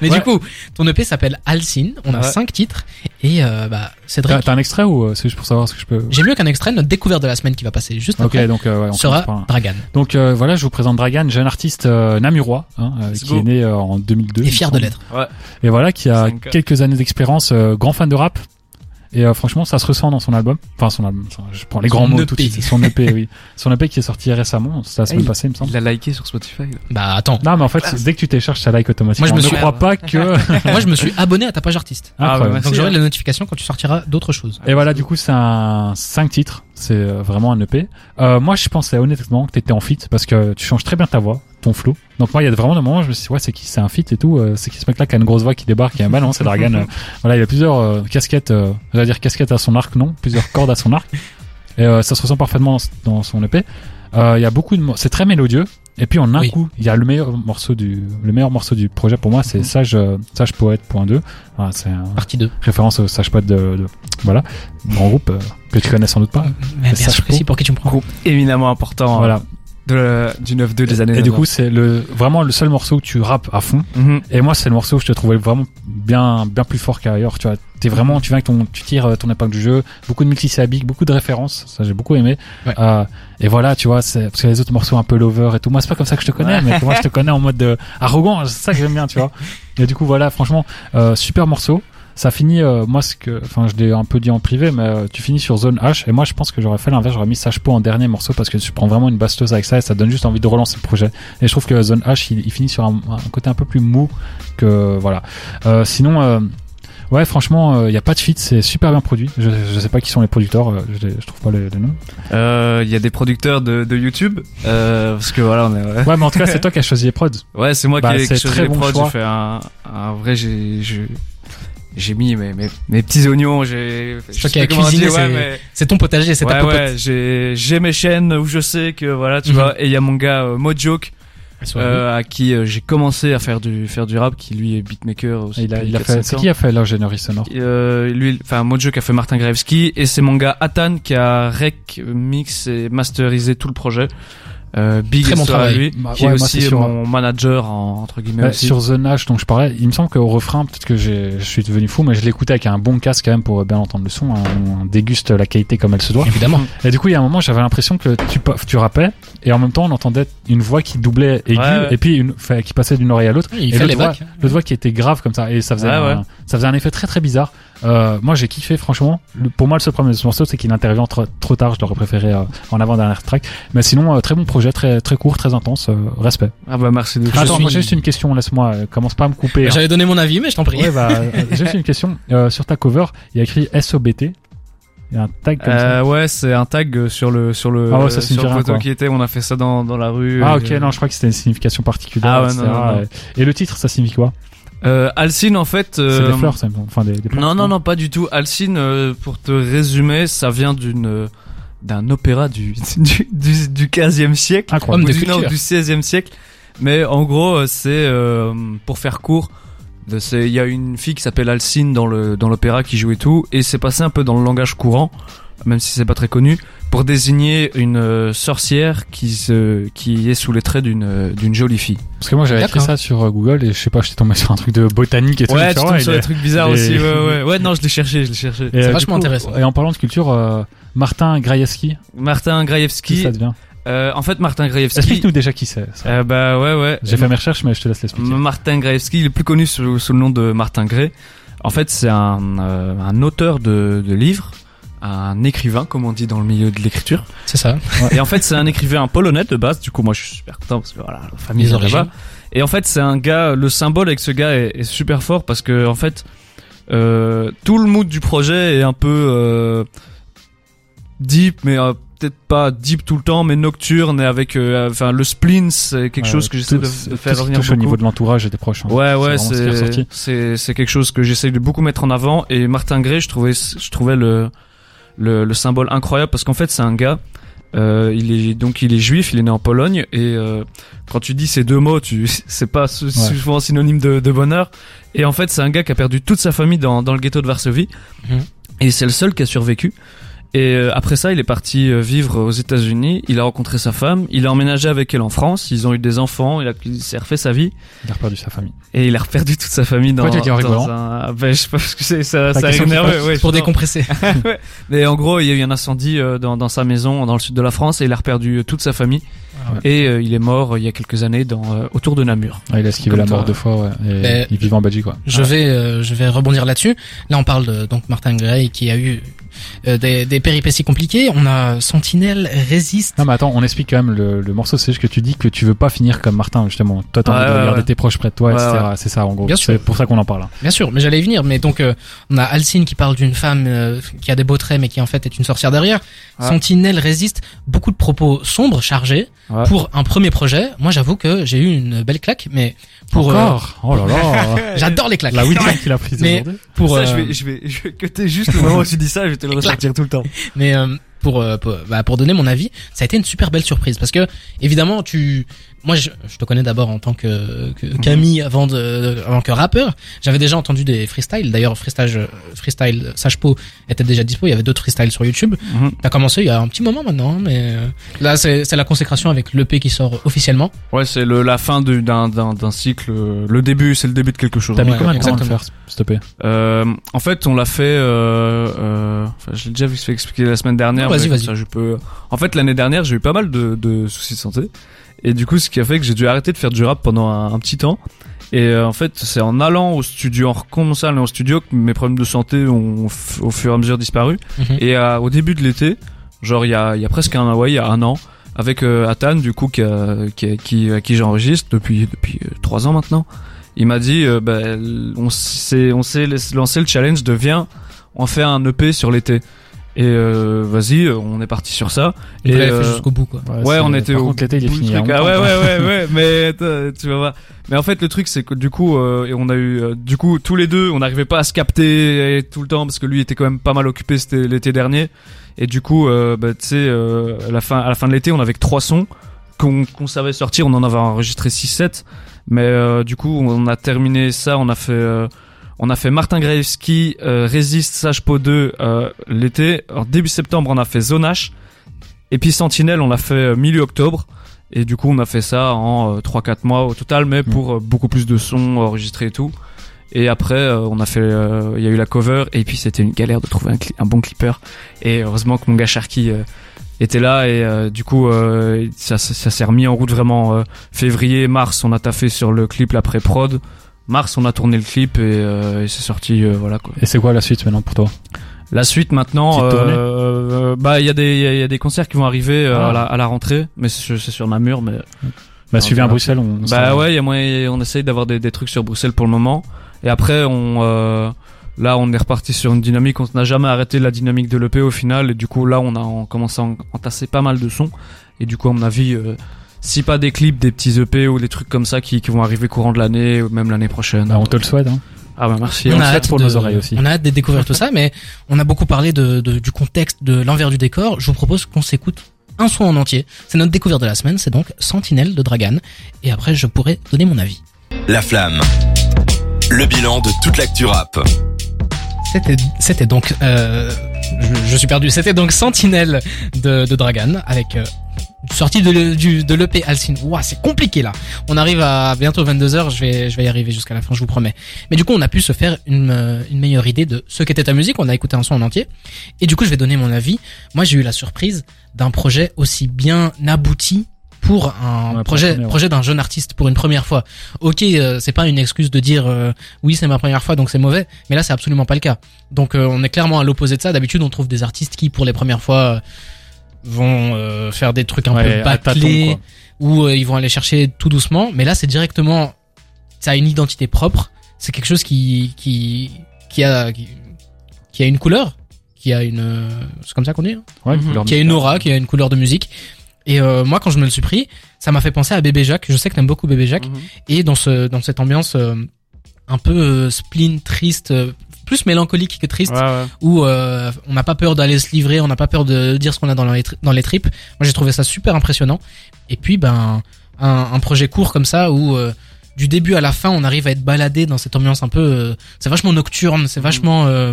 Mais Ouais. du coup, ton EP s'appelle Alcine. On a Ouais. cinq titres et euh, bah T'as Cédric. t'as un extrait ou euh, c'est juste pour savoir ce que je peux. J'ai mieux qu'un extrait. Notre découverte de la semaine qui va passer juste Ok, après donc euh, ouais, on sera par Dragan. Donc euh, voilà, je vous présente Dragan, jeune artiste euh, namurois, hein, euh, qui est né euh, en 2002. Et fier de l'être. Ouais. Et voilà, qui a quelques années d'expérience, euh, grand fan de rap. Et euh, franchement, ça se ressent dans son album. Enfin, son album. Je prends les Son grands mots EP. tout de suite. C'est son EP, oui. Son EP qui est sorti récemment. C'était la semaine Hey. passée, il me semble. Il l'a liké sur Spotify. là. Bah attends. Non, mais en fait, dès que tu télécharges, ça like automatiquement. Moi, je me ne suis- crois pas que. Moi, je me suis abonné à ta page artiste. Ah, Incroyable. bah, Donc Merci, j'aurai les notifications quand tu sortiras d'autres choses. Et voilà, du coup, c'est un 5 titres. C'est euh, vraiment un EP. Euh, moi, je pensais honnêtement que t'étais en fit parce que tu changes très bien ta voix, ton flow. Donc moi, il y a vraiment des moments où je me suis dit, ouais, c'est qui, c'est un fit et tout. euh, c'est qui ce mec-là qui a une grosse voix qui débarque, qui a un ballon, c'est Dragan. euh, voilà, il y a plusieurs euh, casquettes, euh, j'allais dire casquettes à son arc, non, plusieurs cordes à son arc. Et euh, ça se ressent parfaitement dans, son. Euh, Il y a beaucoup de, c'est très mélodieux. Et puis en un Oui. coup, il y a le meilleur morceau du, le meilleur morceau du projet pour moi, c'est Sage, euh, Sage Poète.2. Voilà, c'est une Partie 2. référence au Sage Poète de, de voilà, grand groupe euh, que tu connais sans doute pas. Mais bien sûr que si, pour qui tu me prends Groupe éminemment important Voilà. De, du 9-2 des années Et du 90. coup, c'est le vraiment le seul morceau où tu rappes à fond. Mhm. Et moi, c'est le morceau où je te trouvais vraiment bien, bien plus fort qu'ailleurs. Tu vois, t'es vraiment, tu viens avec ton, tu tires euh, ton épingle du jeu, beaucoup de multisyllabiques, beaucoup de références. Ça, j'ai beaucoup aimé. Ouais. Euh, et voilà, tu vois, c'est parce que les autres morceaux un peu lover et tout. Moi, c'est pas comme ça que je te connais, mais moi, je te connais en mode euh, arrogant. C'est ça que j'aime bien, tu vois. Et du coup, voilà, franchement, euh, super morceau. Ça finit, euh, moi, ce que, enfin, je l'ai un peu dit en privé, mais euh, tu finis sur zone H. Et moi, je pense que j'aurais fait l'inverse, j'aurais mis Sage Po en dernier morceau parce que tu prends vraiment une basteuse avec ça et ça donne juste envie de relancer le projet. Et je trouve que zone H, il, il finit sur un, un côté un peu plus mou que, voilà. Euh, sinon, ouais, franchement, il y a pas de feat, c'est super bien produit. Je, je sais pas qui sont les producteurs, je, je trouve pas les, les noms. Il y a des producteurs de, de YouTube, parce que voilà, on est, ouais. Mais en tout cas, c'est toi qui as choisi les prods. Ouais, c'est moi Bah, qui ai qui ai choisi très les bon prods. J'ai fait un, un vrai, j'ai, j'ai, mis mes, mes, mes petits oignons. J'ai. sais qui cuisiné, ouais, c'est- mais- C'est ton potager, c'est ta ouais, popote. ouais, j'ai, j'ai mes chaînes où je sais que voilà, tu Mhm. vois. Et il y a mon gars euh, Mojoke, euh, à qui euh, j'ai commencé à faire du faire du rap, qui lui est beatmaker aussi. Il a, il a 4-5 fait, c'est qui a fait l'ingénierie sonore? Euh, lui, enfin Mojoke a fait Martin Graevski et c'est mon gars Atan qui a rec, mix et masterisé tout le projet. Euh, big Très bon travail. lui, Bah, qui ouais, est moi, aussi sûr. mon manager en, entre guillemets aussi. sur The Nash dont je parlais, il me semble qu'au refrain, peut-être que j'ai, je suis devenu fou, mais je l'écoutais avec un bon casque quand même pour bien entendre le son. hein. On déguste la qualité comme elle se doit. Évidemment. Et du coup, il y a un moment, j'avais l'impression que tu, tu rappais et en même temps, on entendait une voix qui doublait aiguë Ouais, ouais. et puis une, qui passait d'une oreille à l'autre. Il Et fait l'autre les voix, voix qui était grave comme ça et ça faisait, Ouais, un, ouais. ça faisait un effet très très bizarre. Euh, moi, j'ai kiffé franchement. Le- pour moi, le seul problème de ce morceau, c'est qu'il intervient trop, trop tard. Je l'aurais préféré euh, en avant dernière track. Mais sinon, euh, très bon projet, très très court, très intense. respect. Ah bah merci de Attends, suis- moi j'ai juste une question. Laisse-moi. commence pas à me couper. hein. J'avais donné mon avis, mais je t'en prie. Ouais, bah, j'ai juste une question. Sur ta cover, il y a écrit SOBT. Il y a un tag comme ça. Ouais, c'est un tag sur le sur le Ah ouais, ça sur le photo qui était. On a fait ça dans dans la rue. Ah ok, non, je crois que c'était une signification particulière. Ah ouais, etc. non, non, non. Et le titre, ça signifie quoi? Euh, Alcine en fait. C'est euh, des fleurs, ça, enfin des, des plantes, Non non non pas du tout. Alcine, euh, pour te résumer, ça vient d'une euh, d'un opéra du du du, du 15e siècle. Incroyable. Ou du, non, du 16e siècle. Mais en gros, euh, c'est euh, pour faire court. c'est- Il y a une fille qui s'appelle Alcine dans le dans l'opéra qui joue et tout, et c'est passé un peu dans le langage courant, même si c'est pas très connu, pour désigner une euh, sorcière qui se qui est sous les traits d'une euh, d'une jolie fille. Parce que moi j'avais écrit ça sur euh, Google et je sais pas, j'étais tombé sur un truc de botanique et tout. Ouais, tu tombes ouais, sur des trucs bizarres aussi. Ouais, ouais, ouais. Non, je l'ai cherché, je l'ai cherché. Et, C'est euh, vachement intéressant. Et en parlant de culture, euh, Martin Grajewski, Martin qui Grajewski. ça devient Euh, en fait, Martin Grajewski. Explique-nous déjà qui c'est. Euh, bah ouais, ouais. J'ai fait mes recherches, mais je te laisse l'expliquer. Martin Grajewski, il est plus connu sous, sous le nom de Martin Gray. En fait, c'est un, euh, un auteur de, de livres, un écrivain, comme on dit dans le milieu de l'écriture. C'est ça. Et en fait, c'est un écrivain polonais de base. Du coup, moi, je suis super content parce que voilà, la famille est là-bas. Et en fait, c'est un gars. Le symbole avec ce gars est, est super fort parce que en fait, euh, tout le mood du projet est un peu euh, deep, mais euh, peut-être pas deep tout le temps, mais nocturne et avec, euh, enfin, le spleen, c'est quelque chose que j'essaie de, faire revenir touche au beaucoup. niveau de l'entourage et des proches. hein. Ouais, ouais, c'est c'est quelque chose que j'essaye de beaucoup mettre en avant. Et Martin Gray, je trouvais je trouvais le le, le symbole incroyable parce qu'en fait c'est un gars. Euh, il est donc il est juif, il est né en Pologne et euh, quand tu dis ces deux mots, tu c'est pas sou- souvent synonyme de, de bonheur. Et en fait c'est un gars qui a perdu toute sa famille dans dans le ghetto de Varsovie Mhm. et c'est le seul qui a survécu. Et euh, après ça, il est parti euh, vivre aux États-Unis. Il a rencontré sa femme. Il a emménagé avec elle en France. Ils ont eu des enfants. Il a il s'est refait sa vie. Il a perdu sa famille. Et il a reperdu toute sa famille dans, Pourquoi tu dis en dans un... Ben, je sais pas, parce que c'est, ça, ça passe. ouais, Pour décompresser. Mais en gros, il y a eu un incendie euh, dans, dans sa maison, dans le sud de la France, et il a reperdu euh, toute sa famille. Ah ouais. Et euh, il est mort euh, il y a quelques années dans, euh, autour de Namur. Ouais, il a esquivé la mort deux fois, ouais. Et Mais- il vit en Belgique, quoi. Je vais, euh, je vais rebondir là-dessus. Là, on parle de donc Martin Gray qui a eu euh, des, des péripéties compliquées. On a Sentinelle résiste. Non mais attends, on explique quand même le, le morceau. C'est juste que tu dis que tu veux pas finir comme Martin justement. Toi t'as envie de regarder ouais. tes proches près de toi, Ouais, etc. C'est ça en gros. Bien C'est pour ça qu'on en parle. Bien sûr, mais j'allais y venir. Mais donc, euh, on a Alcine qui parle d'une femme euh, qui a des beaux traits, mais qui en fait est une sorcière derrière. Ouais. Sentinelle résiste. Beaucoup de propos sombres, chargés. Ouais. Pour un premier projet, moi j'avoue que j'ai eu une belle claque, mais pour euh, Encore? Oh là là. j'adore les claques. La qu'il a prise Mais- aujourd'hui. pour ça, euh, je vais, je vais, je vais cutter juste le moment où tu dis ça, je vais te ressortir tout le temps. Mais euh, pour euh, pour, bah, pour donner mon avis, ça a été une super belle surprise parce que évidemment tu moi je, je te connais d'abord en tant que, que Camille avant de avant que rappeur. J'avais déjà entendu des freestyles. D'ailleurs freestyle freestyle Sajpo était déjà dispo. Il y avait d'autres freestyles sur YouTube. Mhm. T'as commencé il y a un petit moment maintenant, mais euh, là c'est c'est la consécration avec l'EP qui sort officiellement. Ouais, c'est le la fin du- d'un d'un d'un cycle. euh, Le début, c'est le début de quelque chose. T'as mis Ouais, exactement. faire, s'il te plaît? Euh, en fait, on l'a fait. Euh, euh, je l'ai déjà fait expliquer la semaine dernière. Vas-y, vas-y. ça, je peux. En fait, l'année dernière, j'ai eu pas mal de, de soucis de santé, et du coup, ce qui a fait que j'ai dû arrêter de faire du rap pendant un, un petit temps. Et euh, en fait, c'est en allant au studio, en recommençant à aller au studio, que mes problèmes de santé ont au fur et à mesure disparu. Mhm. Et euh, au début de l'été, genre il y a, il y a presque un, ouais, il y a un an, avec euh, Athan, du coup, qui, a- qui, a- qui, à qui j'enregistre depuis depuis euh, trois ans maintenant, il m'a dit, bah, on s'est on s'est lancé le challenge de viens, on fait un EP sur l'été. Et euh, vas-y, euh, on est parti sur ça. Et Et, fait euh, jusqu'au bout quoi. Ouais, on était Par au contre, l'été, il est fini. truc. Ah ouais, ouais, ouais, ouais, mais attends, tu vas voir. Mais en fait, le truc, c'est que du coup, euh, et on a eu, euh, du coup, tous les deux, on n'arrivait pas à se capter euh, tout le temps parce que lui était quand même pas mal occupé, c'était l'été dernier. Et du coup, euh, bah, tu sais, euh, à la fin, à la fin de l'été, on avait que trois sons qu'on qu'on savait sortir. On en avait enregistré 6-7. Mais euh, du coup, on a terminé ça. On a fait, euh, on a fait Martin Graevski, euh, Resist, Sage Po 2 euh, l'été. Début septembre, on a fait Zonash. Et puis Sentinelle, on l'a fait euh, milieu octobre. Et du coup, on a fait ça en euh, 3-4 mois au total, mais pour euh, beaucoup plus de sons enregistrés et tout. Et après, euh, on a fait, euh, il y a eu la cover, et puis c'était une galère de trouver un, bon clipper. Et heureusement que mon gars Sharky euh, était là, et euh, du coup, euh, ça, ça, s'est remis en route vraiment euh, février, mars. On a taffé sur le clip, l'après prod. Mars, on a tourné le clip et, euh, et c'est sorti, euh, voilà quoi. Et c'est quoi la suite maintenant pour toi? La suite maintenant, euh, bah il y a des, il y y a des concerts qui vont arriver Ah. à, la, à la rentrée, mais c'est sur Namur, mais Bah, suivez à Bruxelles. On, Bah ouais, y a moyen, on essaye d'avoir des, des trucs sur Bruxelles pour le moment. Et après, on, euh, là, on est reparti sur une dynamique. On n'a jamais arrêté la dynamique de l'EP au final. Et du coup, là, on a on commencé à en- entasser pas mal de sons. Et du coup, à mon avis, euh, si pas des clips, des petits EP ou des trucs comme ça qui, qui vont arriver courant de l'année ou même l'année prochaine. Bah, on te le souhaite. Hein. Ah bah merci. on a hâte pour de, nos oreilles aussi. On a hâte de découvrir tout ça, mais on a beaucoup parlé de, de- du contexte, de l'envers du décor. Je vous propose qu'on s'écoute un son en entier. C'est notre découverte de la semaine, c'est donc Sentinelle de Dragan. Et après, je pourrai donner mon avis. La flamme. Le bilan de toute l'actu rap. C'était, c'était donc, euh, je, je suis perdu. C'était donc Sentinelle de, de Dragan avec euh, sortie de, l'EP Alcine. Ouah, c'est compliqué là. On arrive à bientôt 22 h Je vais, je vais y arriver jusqu'à la fin, je vous promets. Mais du coup, on a pu se faire une, euh, une meilleure idée de ce qu'était ta musique. On a écouté un son en entier. Et du coup, je vais donner mon avis. Moi, j'ai eu la surprise d'un projet aussi bien abouti pour un Ouais, projet première, ouais. projet d'un jeune artiste pour une première fois. Ok, euh, c'est pas une excuse de dire euh, oui c'est ma première fois donc c'est mauvais, mais là c'est absolument pas le cas. Donc euh, on est clairement à l'opposé de ça. D'habitude on trouve des artistes qui pour les premières fois euh, vont euh, faire des trucs un Ouais, peu bâclés ou euh, ils vont aller chercher tout doucement. Mais là c'est directement ça a une identité propre. C'est quelque chose qui qui qui a qui, qui a une couleur, qui a une euh, c'est comme ça qu'on dit. hein Ouais, Mhm. couleur qui a une aura, qui a une couleur de musique. Et euh, moi, quand je me le suis pris, ça m'a fait penser à Bébé Jacques. Je sais que t'aimes beaucoup Bébé Jacques. Mhm. Et dans ce dans cette ambiance euh, un peu euh, spleen, triste, euh, plus mélancolique que triste, Ouais, ouais. où euh, on n'a pas peur d'aller se livrer, on n'a pas peur de dire ce qu'on a dans les dans les tripes. Moi, j'ai trouvé ça super impressionnant. Et puis, ben, un, un projet court comme ça où euh, du début à la fin, on arrive à être baladé dans cette ambiance un peu. euh, c'est vachement nocturne, c'est vachement. euh,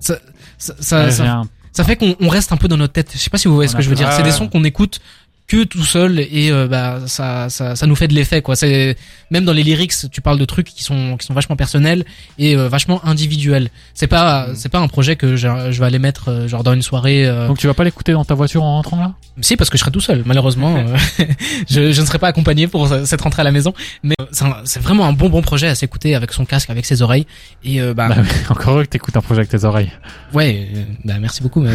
ça, ça, ça, Ouais, ça- rien. ça fait qu'on on reste un peu dans notre tête. Je sais pas si vous voyez ce que a je veux dire. C'est des sons qu'on écoute que tout seul et euh, bah ça, ça ça nous fait de l'effet quoi. C'est même dans les lyrics, tu parles de trucs qui sont qui sont vachement personnels et euh, vachement individuels. C'est pas c'est pas un projet que je, je vais aller mettre euh, genre dans une soirée. euh, Donc tu vas pas l'écouter dans ta voiture en rentrant là? Si parce que je serai tout seul malheureusement. je, je ne serai pas accompagné pour cette rentrée à la maison. Mais c'est vraiment un bon bon projet à s'écouter avec son casque, avec ses oreilles et bah, Bah Encore heureux que t'écoutes un projet avec tes oreilles. ouais. bah merci beaucoup. Mais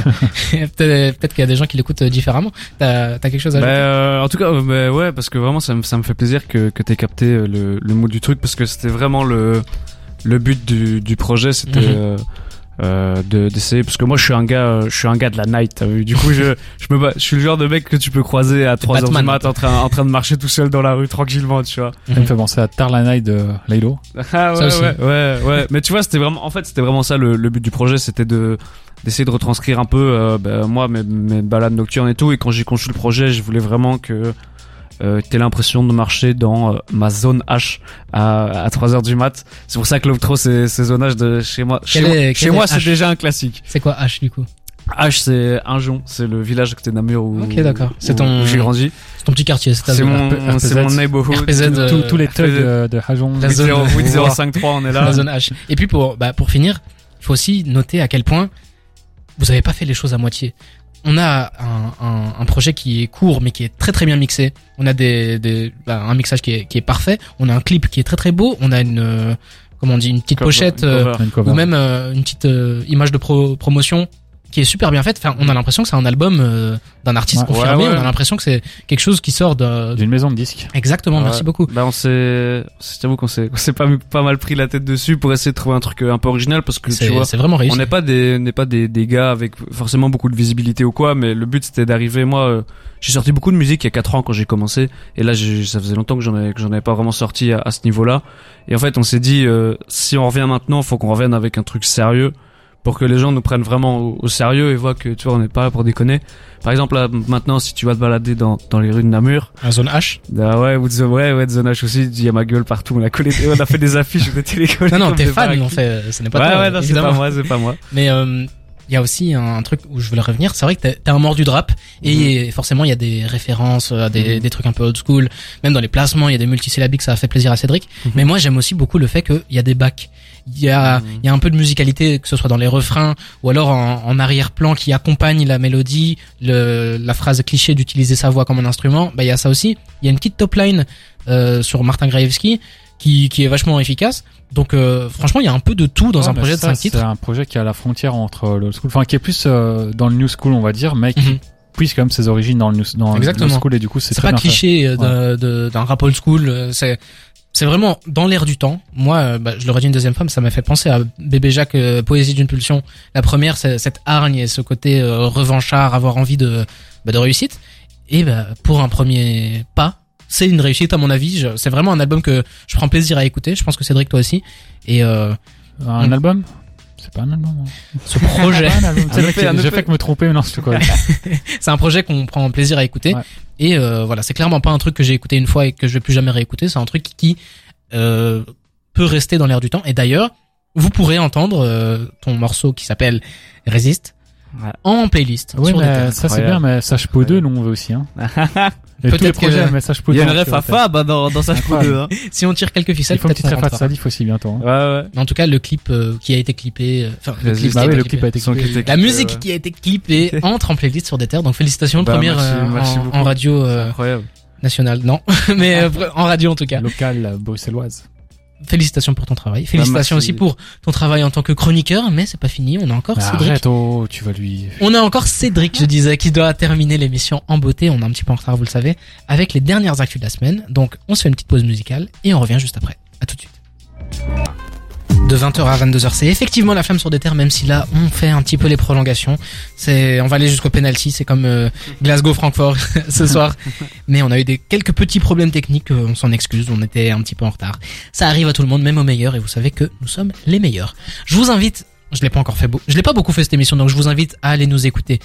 peut-être peut-être qu'il y a des gens qui l'écoutent différemment. T'as t'as quelque chose à Bah, ajouter euh, en tout cas, bah, ouais, parce que vraiment, ça me, ça me fait plaisir que, que t'aies capté euh, le, le mood du truc, parce que c'était vraiment le, le but du, du projet, c'était Mhm. euh, euh, de d'essayer parce que moi je suis un gars euh, je suis un gars de la night. T'as vu du coup je je me je suis le genre de mec que tu peux croiser à 3 heures du mat en train en train de marcher tout seul dans la rue tranquillement tu vois. Ça me fait penser à Tarlanai de Laylo. ah ouais, ouais ouais ouais. Mais tu vois c'était vraiment en fait c'était vraiment ça le, le but du projet c'était de d'essayer de retranscrire un peu euh, ben, moi mes, mes balades nocturnes et tout. Et quand j'ai conçu le projet je voulais vraiment que euh, t'aies l'impression de marcher dans euh, ma zone H à, à 3 heures du mat c'est pour ça que l'octro c'est c'est zone H de chez moi chez moi, chez c'est déjà un classique C'est quoi H du coup H c'est Injon, c'est le village à côté de Namur où, Ok, d'accord. C'est où- ton- j'ai grandi. C'est ton petit quartier, c'est ta C'est mon, c'est mon neighborhood. RPZ, euh, Tous- tous les thugs RPZ. de, Hajon. La zone- 053 on est là. la zone H. Et puis pour bah, pour finir, il faut aussi noter à quel point vous avez pas fait les choses à moitié. On a un, un, un projet qui est court mais qui est très très bien mixé. On a des, des bah, un mixage qui est, qui est parfait. On a un clip qui est très très beau. On a une euh, comment on dit une petite Cover- pochette une euh, cover. Une cover. ou même euh, une petite euh, image de pro promotion qui est super bien faite. Enfin, on a l'impression que c'est un album euh, d'un artiste Ouais. confirmé. Ouais, ouais. On a l'impression que c'est quelque chose qui sort d'une maison de disques. Exactement. Ouais. Merci beaucoup. Bah on s'est, je t'avoue qu'on s'est, on s'est pas, pas mal pris la tête dessus pour essayer de trouver un truc euh, un peu original parce que tu C'est vois, c'est vraiment réussi. on n'est pas des, on n'est pas des, des gars avec forcément beaucoup de visibilité ou quoi, mais le but c'était d'arriver. Moi, euh, j'ai sorti beaucoup de musique il y a 4 ans quand j'ai commencé, et là j'ai- ça faisait longtemps que j'en avais, que j'en avais pas vraiment sorti à, à ce niveau-là. Et en fait, on s'est dit, euh, si on revient maintenant, faut qu'on revienne avec un truc sérieux pour que les gens nous prennent vraiment au, au sérieux et voient que tu vois on n'est pas là pour déconner. Par exemple là maintenant si tu vas te balader dans, dans les rues de Namur, La zone H. ah ouais ou de ouais ouais de Zone H aussi, il y a ma gueule partout, on a collé on a fait des affiches, on était les collés Non, non, t'es fan, en fait. euh, Ce n'est pas Ouais toi, ouais non c'est pas moi, c'est pas moi. Mais euh, il y a aussi un truc où je voulais revenir. C'est vrai que t'es t'es un mordu de rap et forcément il y a des références, à des, Mhm. des trucs un peu old school. Même dans les placements, il y a des multisyllabiques, ça a fait plaisir à Cédric. Mhm. Mais moi j'aime aussi beaucoup le fait qu'il y a des bacs. Il y a, Mhm. il y a un peu de musicalité, que ce soit dans les refrains ou alors en, en arrière-plan qui accompagne la mélodie, le, la phrase cliché d'utiliser sa voix comme un instrument. Bah il y a ça aussi. Il y a une petite top line euh, sur Martin Graevski qui, qui est vachement efficace. Donc euh, franchement il y a un peu de tout dans Ouais, un projet de ça, 5 titres. C'est un projet qui est à la frontière entre le old school, enfin qui est plus euh, dans le new school, on va dire, mais qui Mhm. puise quand même ses origines dans le new, dans le Exactement. new school et du coup c'est pas cliché euh, d'un- de- d'un rap old school euh, c'est c'est vraiment dans l'air du temps. Moi euh, bah, je le redis une deuxième fois mais ça m'a fait penser à bébé Jacques euh, poésie d'une pulsion. La première c'est cette hargne et ce côté euh, revanchard avoir envie de bah, de réussite. Et bah, pour un premier pas c'est une réussite à mon avis. C'est vraiment un album que je prends plaisir à écouter. Je pense que Cédric toi aussi. Et euh, Un album? C'est pas un album. hein. ce projet un J'ai fait que me tromper, mais non, c'est quoi c'est un projet qu'on prend plaisir à écouter Ouais. et euh, voilà c'est clairement pas un truc que j'ai écouté une fois et que je vais plus jamais réécouter c'est un truc qui euh, peut rester dans l'air du temps et d'ailleurs vous pourrez entendre euh, ton morceau qui s'appelle Résiste Ouais. en playlist Oui, sur mais ça c'est bien, mais Sage Po 2, nous on veut aussi. Hein. Et Peut-être tous les que- projets, mais Sage Po Il y 2. a une ref à. Fab hein, dans dans Incroyable. 2 hein. si on tire quelques ficelles Il faut une peut-être petite ref à. Sadif aussi bientôt. hein. Ouais ouais. Mais en tout cas le clip euh, qui a été clippé euh, enfin le clip Bah oui, le clip a été clippé. la clippé, musique qui a été clippée entre en playlist sur des terres donc félicitations Bah, première merci, euh, merci en, beaucoup. en radio euh, Incroyable. nationale non mais euh, en radio en tout cas Locale euh, bruxelloise. Félicitations pour ton travail. Félicitations merci. aussi pour ton travail en tant que chroniqueur, mais c'est pas fini, on a encore Mais Cédric. arrête, oh, tu vas lui. On a encore Cédric, je disais, qui doit terminer l'émission en beauté, on est un petit peu en retard, vous le savez, avec les dernières actus de la semaine. Donc, on se fait une petite pause musicale et on revient juste après. À tout de suite. De 20h à 22h, c'est effectivement la flamme sur des terres, même si là, on fait un petit peu les prolongations. C'est, on va aller jusqu'au penalty, c'est comme euh, Glasgow-Francfort ce soir. Mais on a eu des quelques petits problèmes techniques, euh, on s'en excuse, on était un petit peu en retard. Ça arrive à tout le monde, même aux meilleurs, et vous savez que nous sommes les meilleurs. Je vous invite, je l'ai pas encore fait, je l'ai pas beaucoup fait cette émission, donc je vous invite à aller nous écouter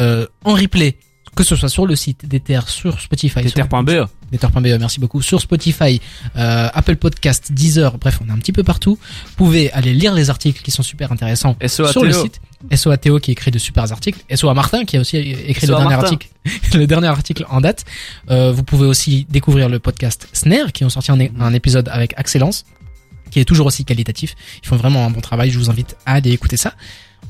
euh, en replay, que ce soit sur le site d'Ether, sur Spotify, Ether.be. Ether.be, merci beaucoup, sur Spotify, euh, Apple Podcast, Deezer, bref, on est un petit peu partout. Vous pouvez aller lire les articles qui sont super intéressants sur le site. SOA Théo qui écrit de super articles. SOA Martin qui a aussi écrit le dernier article, le dernier article en date. Euh, vous pouvez aussi découvrir le podcast Snare qui ont sorti un, un épisode avec Excellence qui est toujours aussi qualitatif. Ils font vraiment un bon travail. Je vous invite à aller écouter ça.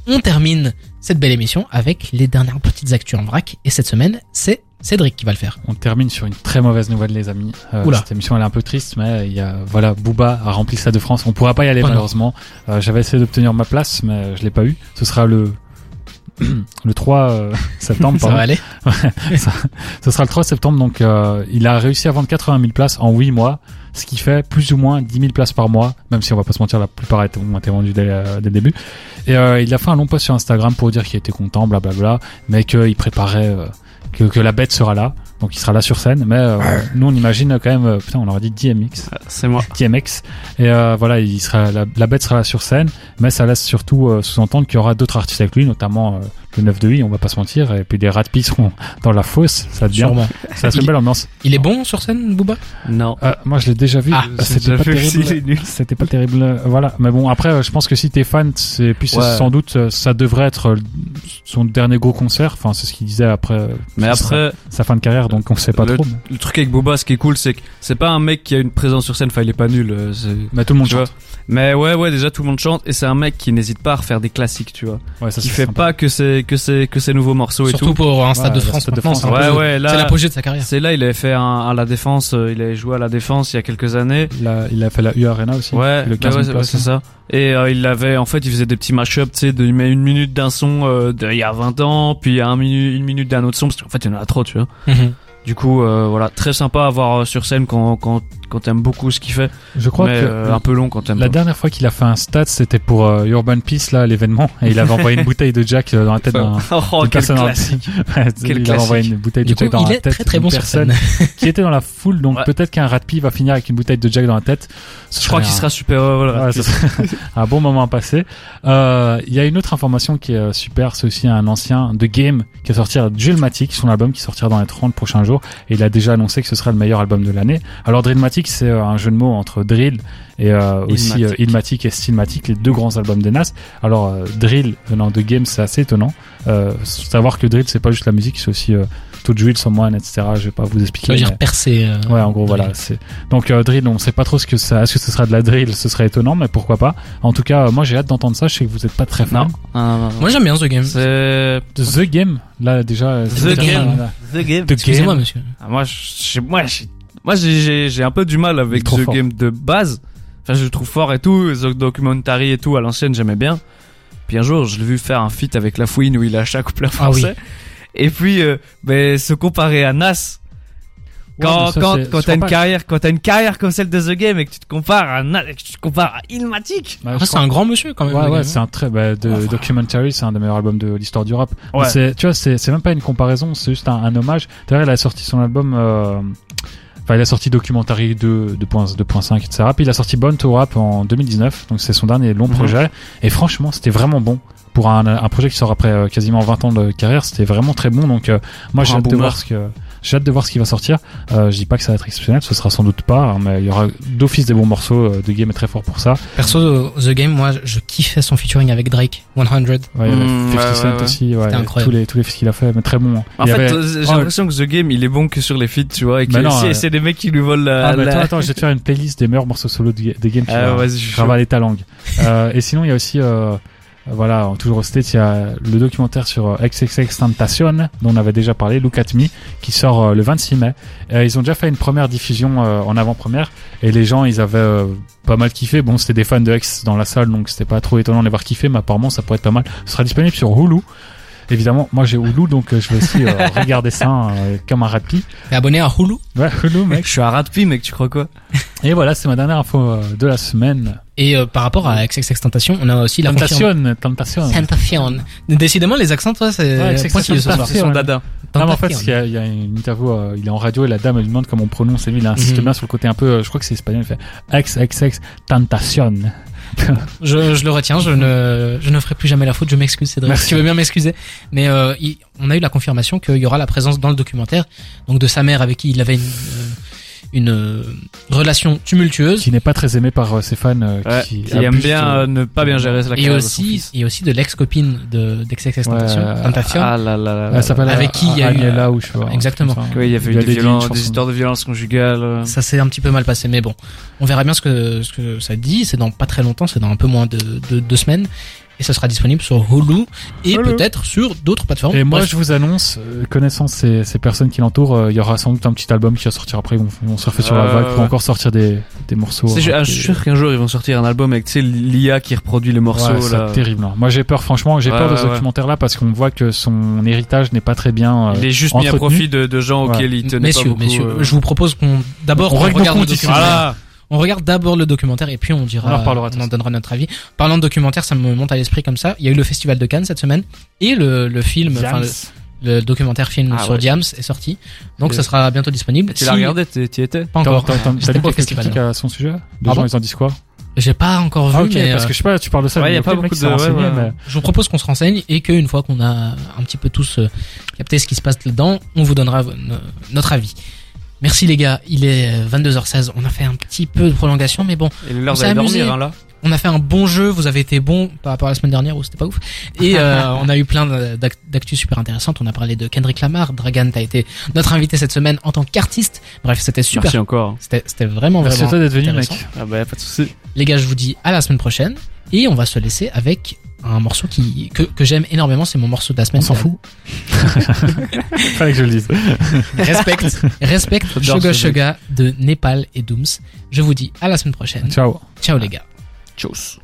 On termine cette belle émission avec les dernières petites actus en vrac. Et cette semaine, c'est Cédric qui va le faire. On termine sur une très mauvaise nouvelle, les amis. Euh, Oula. cette émission elle est un peu triste, mais il y a voilà, Booba a rempli Stade de France. On pourra pas y aller Oh malheureusement. Euh, J'avais essayé d'obtenir ma place, mais je l'ai pas eu. Ce sera le le 3 euh, septembre. Ça pardon. va aller. Ce sera le 3 septembre, donc euh, il a réussi à vendre 80 000 places en 8 mois. Ce qui fait plus ou moins 10 000 places par mois, même si on va pas se mentir, la plupart étaient- ont été vendues dès, euh, dès le début. Et euh, il a fait un long post sur Instagram pour dire qu'il était content, blablabla, mais qu'il préparait euh, que, que la bête sera là, donc il sera là sur scène. Mais euh, nous on imagine quand même, putain, on aurait dit DMX. C'est moi. TMX et euh, voilà il sera la, la bête sera là sur scène mais ça laisse surtout euh, sous-entendre qu'il y aura d'autres artistes avec lui notamment euh, le 9 de I on va pas se mentir et puis les Rat Pee seront dans la fosse ça devient Sûrement. ça serait une belle ambiance Il est bon sur scène, Booba? Non. Euh, moi je l'ai déjà vu Ah, Euh, c'était pas terrible nul. c'était pas terrible voilà mais bon après euh, je pense que si t'es fan c'est puis c'est Ouais. sans doute ça devrait être son dernier gros concert enfin c'est ce qu'il disait après Mais sa- après, sa fin de carrière donc on sait pas le, trop mais, le truc avec Boba, ce qui est cool, c'est que c'est pas un mec qui a une présence sur scène. Enfin, il est pas nul. c'est- mais tout le monde Tu vois. chante Mais ouais, ouais, déjà tout le monde chante et c'est un mec qui n'hésite pas à refaire des classiques, tu vois. ouais, ça, Qui c'est fait sympa. pas que ses que ses que ses nouveaux morceaux et Surtout tout. pour un stade Ouais, de France. Stade de France, c'est un Ouais, ouais, là- C'est l'apogée de sa carrière. C'est là, il avait fait un, à la défense. euh, Il avait joué à la défense il y a quelques années. il a, il a fait la U Arena aussi Ouais, le bah 15 ouais, 000 c'est- c'est ça. Et euh, il avait, en fait, il faisait des petits mashups, tu sais, de il met une minute d'un son euh, d'il y a 20 ans, puis un minu- une minute d'un autre son, parce qu'en fait, il y en a trop, tu vois. Mhm. Du coup, euh, voilà, très sympa à voir euh, sur scène quand quand quand t'aimes beaucoup ce qu'il fait, je crois mais que euh, un peu long quand t'aimes La pas. dernière fois qu'il a fait un stat, c'était pour euh, Urban Peace, là, l'événement, et il avait envoyé une bouteille de Jack euh, dans la tête d'un oh, personne en- classique. Il avait envoyé classique. une bouteille de Du coup, Jack dans la tête très très d'une bon personne qui était dans la foule, donc Ouais. peut-être qu'un Rat va finir avec une bouteille de Jack dans la tête. Ce Je crois qu'il un- sera super heureux. serait un bon moment à passer. Euh, Il y a une autre information qui est super, c'est aussi un ancien de Game qui va sortir Drillmatic, son album qui sortira dans les 30 prochains jours, et il a déjà annoncé que ce sera le meilleur album de l'année. Alors C'est euh, un jeu de mots entre drill et euh, aussi Illmatic. euh, Illmatic et Stillmatic, les deux grands albums des Nas. Alors euh, drill venant de Game, c'est assez étonnant. Euh, savoir que drill, c'est pas juste la musique, c'est aussi euh, to drill someone, etc. Je vais pas vous Ça expliquer. veut dire percer. euh, Ouais, en gros, drill. voilà. C'est donc euh, drill. On sait pas trop ce que ça. Est-ce que ce sera de la drill Ce serait étonnant, mais pourquoi pas. En tout cas, euh, moi, j'ai hâte d'entendre ça. Je sais que vous êtes pas très fan. Non. Moi j'aime bien The Game. C'est The Game, là déjà. The c'est- Game. là. The Game. The Excusez-moi Game. monsieur. Ah, moi, j'ai, moi, j'ai, moi, j'ai, j'ai, j'ai un peu du mal avec The fort. Game de base. Enfin, je le trouve fort et tout. The Documentary et tout à l'ancienne, j'aimais bien. Puis un jour, je l'ai vu faire un feat avec La Fouine où il a chaque couplet Ah oui. français. Et puis, euh, ben, se comparer à Nas. Ouais, Quand, ça, quand, quand t'as une carrière, quand t'as une carrière comme celle de The Game et que tu te compares à Nas, et que tu te compares à Illmatic. Bah, je c'est un grand monsieur quand même. Ouais, ouais, c'est un très, bah, de, Documentary, c'est un des meilleurs albums de l'histoire du rap. Ouais. Tu vois, c'est, c'est même pas une comparaison, c'est juste un, un hommage. D'ailleurs, il a sorti son album, euh, enfin, il a sorti Documentary 2, 2.5, 2.5, etc. Puis il a sorti Born to Rap en 2019, donc c'est son dernier long Mhm. projet. Et franchement, c'était vraiment bon. Pour un, un projet qui sort après euh, quasiment 20 ans de carrière, c'était vraiment très bon. Donc, euh, moi, j'ai hâte de voir ce que, j'ai hâte de voir ce qui va sortir. Euh, je dis pas que ça va être exceptionnel, ce sera sans doute pas, hein, mais il y aura d'office des bons morceaux. euh, The Game est très fort pour ça. Perso The Game, moi je kiffais son featuring avec Drake 100. Ouais, il y avait Mm, 50 ouais, Cent ouais, ouais. aussi, ouais, tous les tous les fils qu'il a fait, mais très bon. hein. En fait, avait- euh, j'ai Oh, l'impression que The Game, il est bon que sur les feats, tu vois, et que Mais non, c'est, euh, c'est des mecs qui lui volent la, Ah, la- attends, attends, je vais te faire une playlist des meilleurs morceaux solo de, de game. Tu vas vas-y, je ta langue. euh, et sinon, il y a aussi, euh, voilà, toujours au States, il y a le documentaire sur euh, XXX Tentation, dont on avait déjà parlé, Look at Me, qui sort euh, le 26 mai. Euh, ils ont déjà fait une première diffusion en avant-première, et les gens, ils avaient pas mal kiffé. Bon, c'était des fans de X dans la salle, donc c'était pas trop étonnant de les voir kiffer, mais apparemment, ça pourrait être pas mal. Ce sera disponible sur Hulu. Évidemment, moi j'ai Hulu, donc je vais aussi euh, regarder ça euh, comme un rapide. T'es abonné à Hulu? Ouais, Hulu, mec. Je suis un rat de pie, mec, tu crois quoi? Et voilà, c'est ma dernière info de la semaine. Et euh, par rapport à XXX Tentation, on a aussi la confirmation. Tentation, Tentation. Tentation. Décidément, les accents, toi, c'est Ouais, XXX pointilleux ce soir. C'est son dada. Non, mais en fait, il y, a, il y a une interview, euh, il est en radio et la dame elle lui demande comment on prononce et lui il insiste Mhm. bien sur le côté un peu, euh, je crois que c'est espagnol, il fait XXX Tentation. Je, je le retiens, je ne, je ne ferai plus jamais la faute, je m'excuse Cédric. Merci. Si tu veux bien m'excuser. Mais euh, il- on a eu la confirmation qu'il y aura la présence dans le documentaire, donc de sa mère avec qui il avait une, euh, une euh, relation tumultueuse. Qui n'est pas très aimé par euh, ses fans euh, Ouais, qui, qui aime abusent, bien ne pas bien gérer la Et aussi, et aussi de l'ex-copine de d'XXX Tentation, Ouais, Tentation. Ah là là là. elle s'appelle Avec qui il y a eu, Agnella ou je pas. exactement. Oui, il y avait eu a des, violences- des histoires de violence conjugale. Ça s'est un petit peu mal passé, mais bon, on verra bien ce que ce que ça dit. C'est dans pas très longtemps, c'est dans un peu moins de de deux semaines. Et ça sera disponible sur Hulu et peut-être sur d'autres plateformes. Et moi, Bref, je vous annonce, euh, connaissant ces, ces personnes qui l'entourent, euh, il y aura sans doute un petit album qui va sortir après. Ils vont, surfer sur la Euh, vague pour ouais. encore sortir des, des morceaux. C'est- rock ah, je suis sûr qu'un jour ils vont sortir un album avec l'IA qui reproduit les morceaux Ouais, c'est terrible. hein. Moi, j'ai peur, franchement, j'ai Ouais, peur de ce ouais. documentaire-là parce qu'on voit que son héritage n'est pas très bien. euh, Il est juste mis à profit de, de gens Ouais. auxquels il tenait pas messieurs, beaucoup. messieurs, euh. je vous propose qu'on d'abord On regarde le documentaire. On regarde d'abord le documentaire et puis on dira, On en reparlera, de on en donnera notre avis. Parlant de documentaire, ça me monte à l'esprit comme ça. Il y a eu le festival de Cannes cette semaine et le, le film, enfin le, documentaire film Ah sur ouais. Diams est sorti. Donc Et- ça sera bientôt disponible. Tu l'as Si- regardé, t'y t'y étais Pas encore. t'as- lu quelques festival. critiques à son sujet? Les gens, ils en disent quoi? J'ai pas encore vu, Ah, ok, mais parce que je sais pas, tu parles de ça. Ouais, y a pas beaucoup de- ouais, ouais. mais- je vous propose qu'on se renseigne et qu'une fois qu'on a un petit peu tous euh, capté ce qui se passe là-dedans, on vous donnera euh, notre avis. Merci les gars, il est euh, 22h16, on a fait un petit peu de prolongation, mais bon, Il est l'heure On s'est d'aller amusé. dormir hein, là. on a fait un bon jeu, vous avez été bon par rapport à la semaine dernière où c'était pas ouf. Et euh, on a eu plein d'ac- d'actu super intéressantes. On a parlé de Kendrick Lamar, Dragan, t'as été notre invité cette semaine en tant qu'artiste. Bref, c'était super. Merci encore. C'était c'était vraiment Merci à vraiment. toi d'être venu, intéressant. mec. Ah bah y a pas de souci. Les gars, je vous dis à la semaine prochaine et on va se laisser avec un morceau qui que, que j'aime énormément. C'est mon morceau de la On semaine. s'en fout. Fallait que je le dise. Respect, respect, Sugar Sugar de Népal et Dooms. Je vous dis à la semaine prochaine. Ciao. Ciao les gars. Tchuss.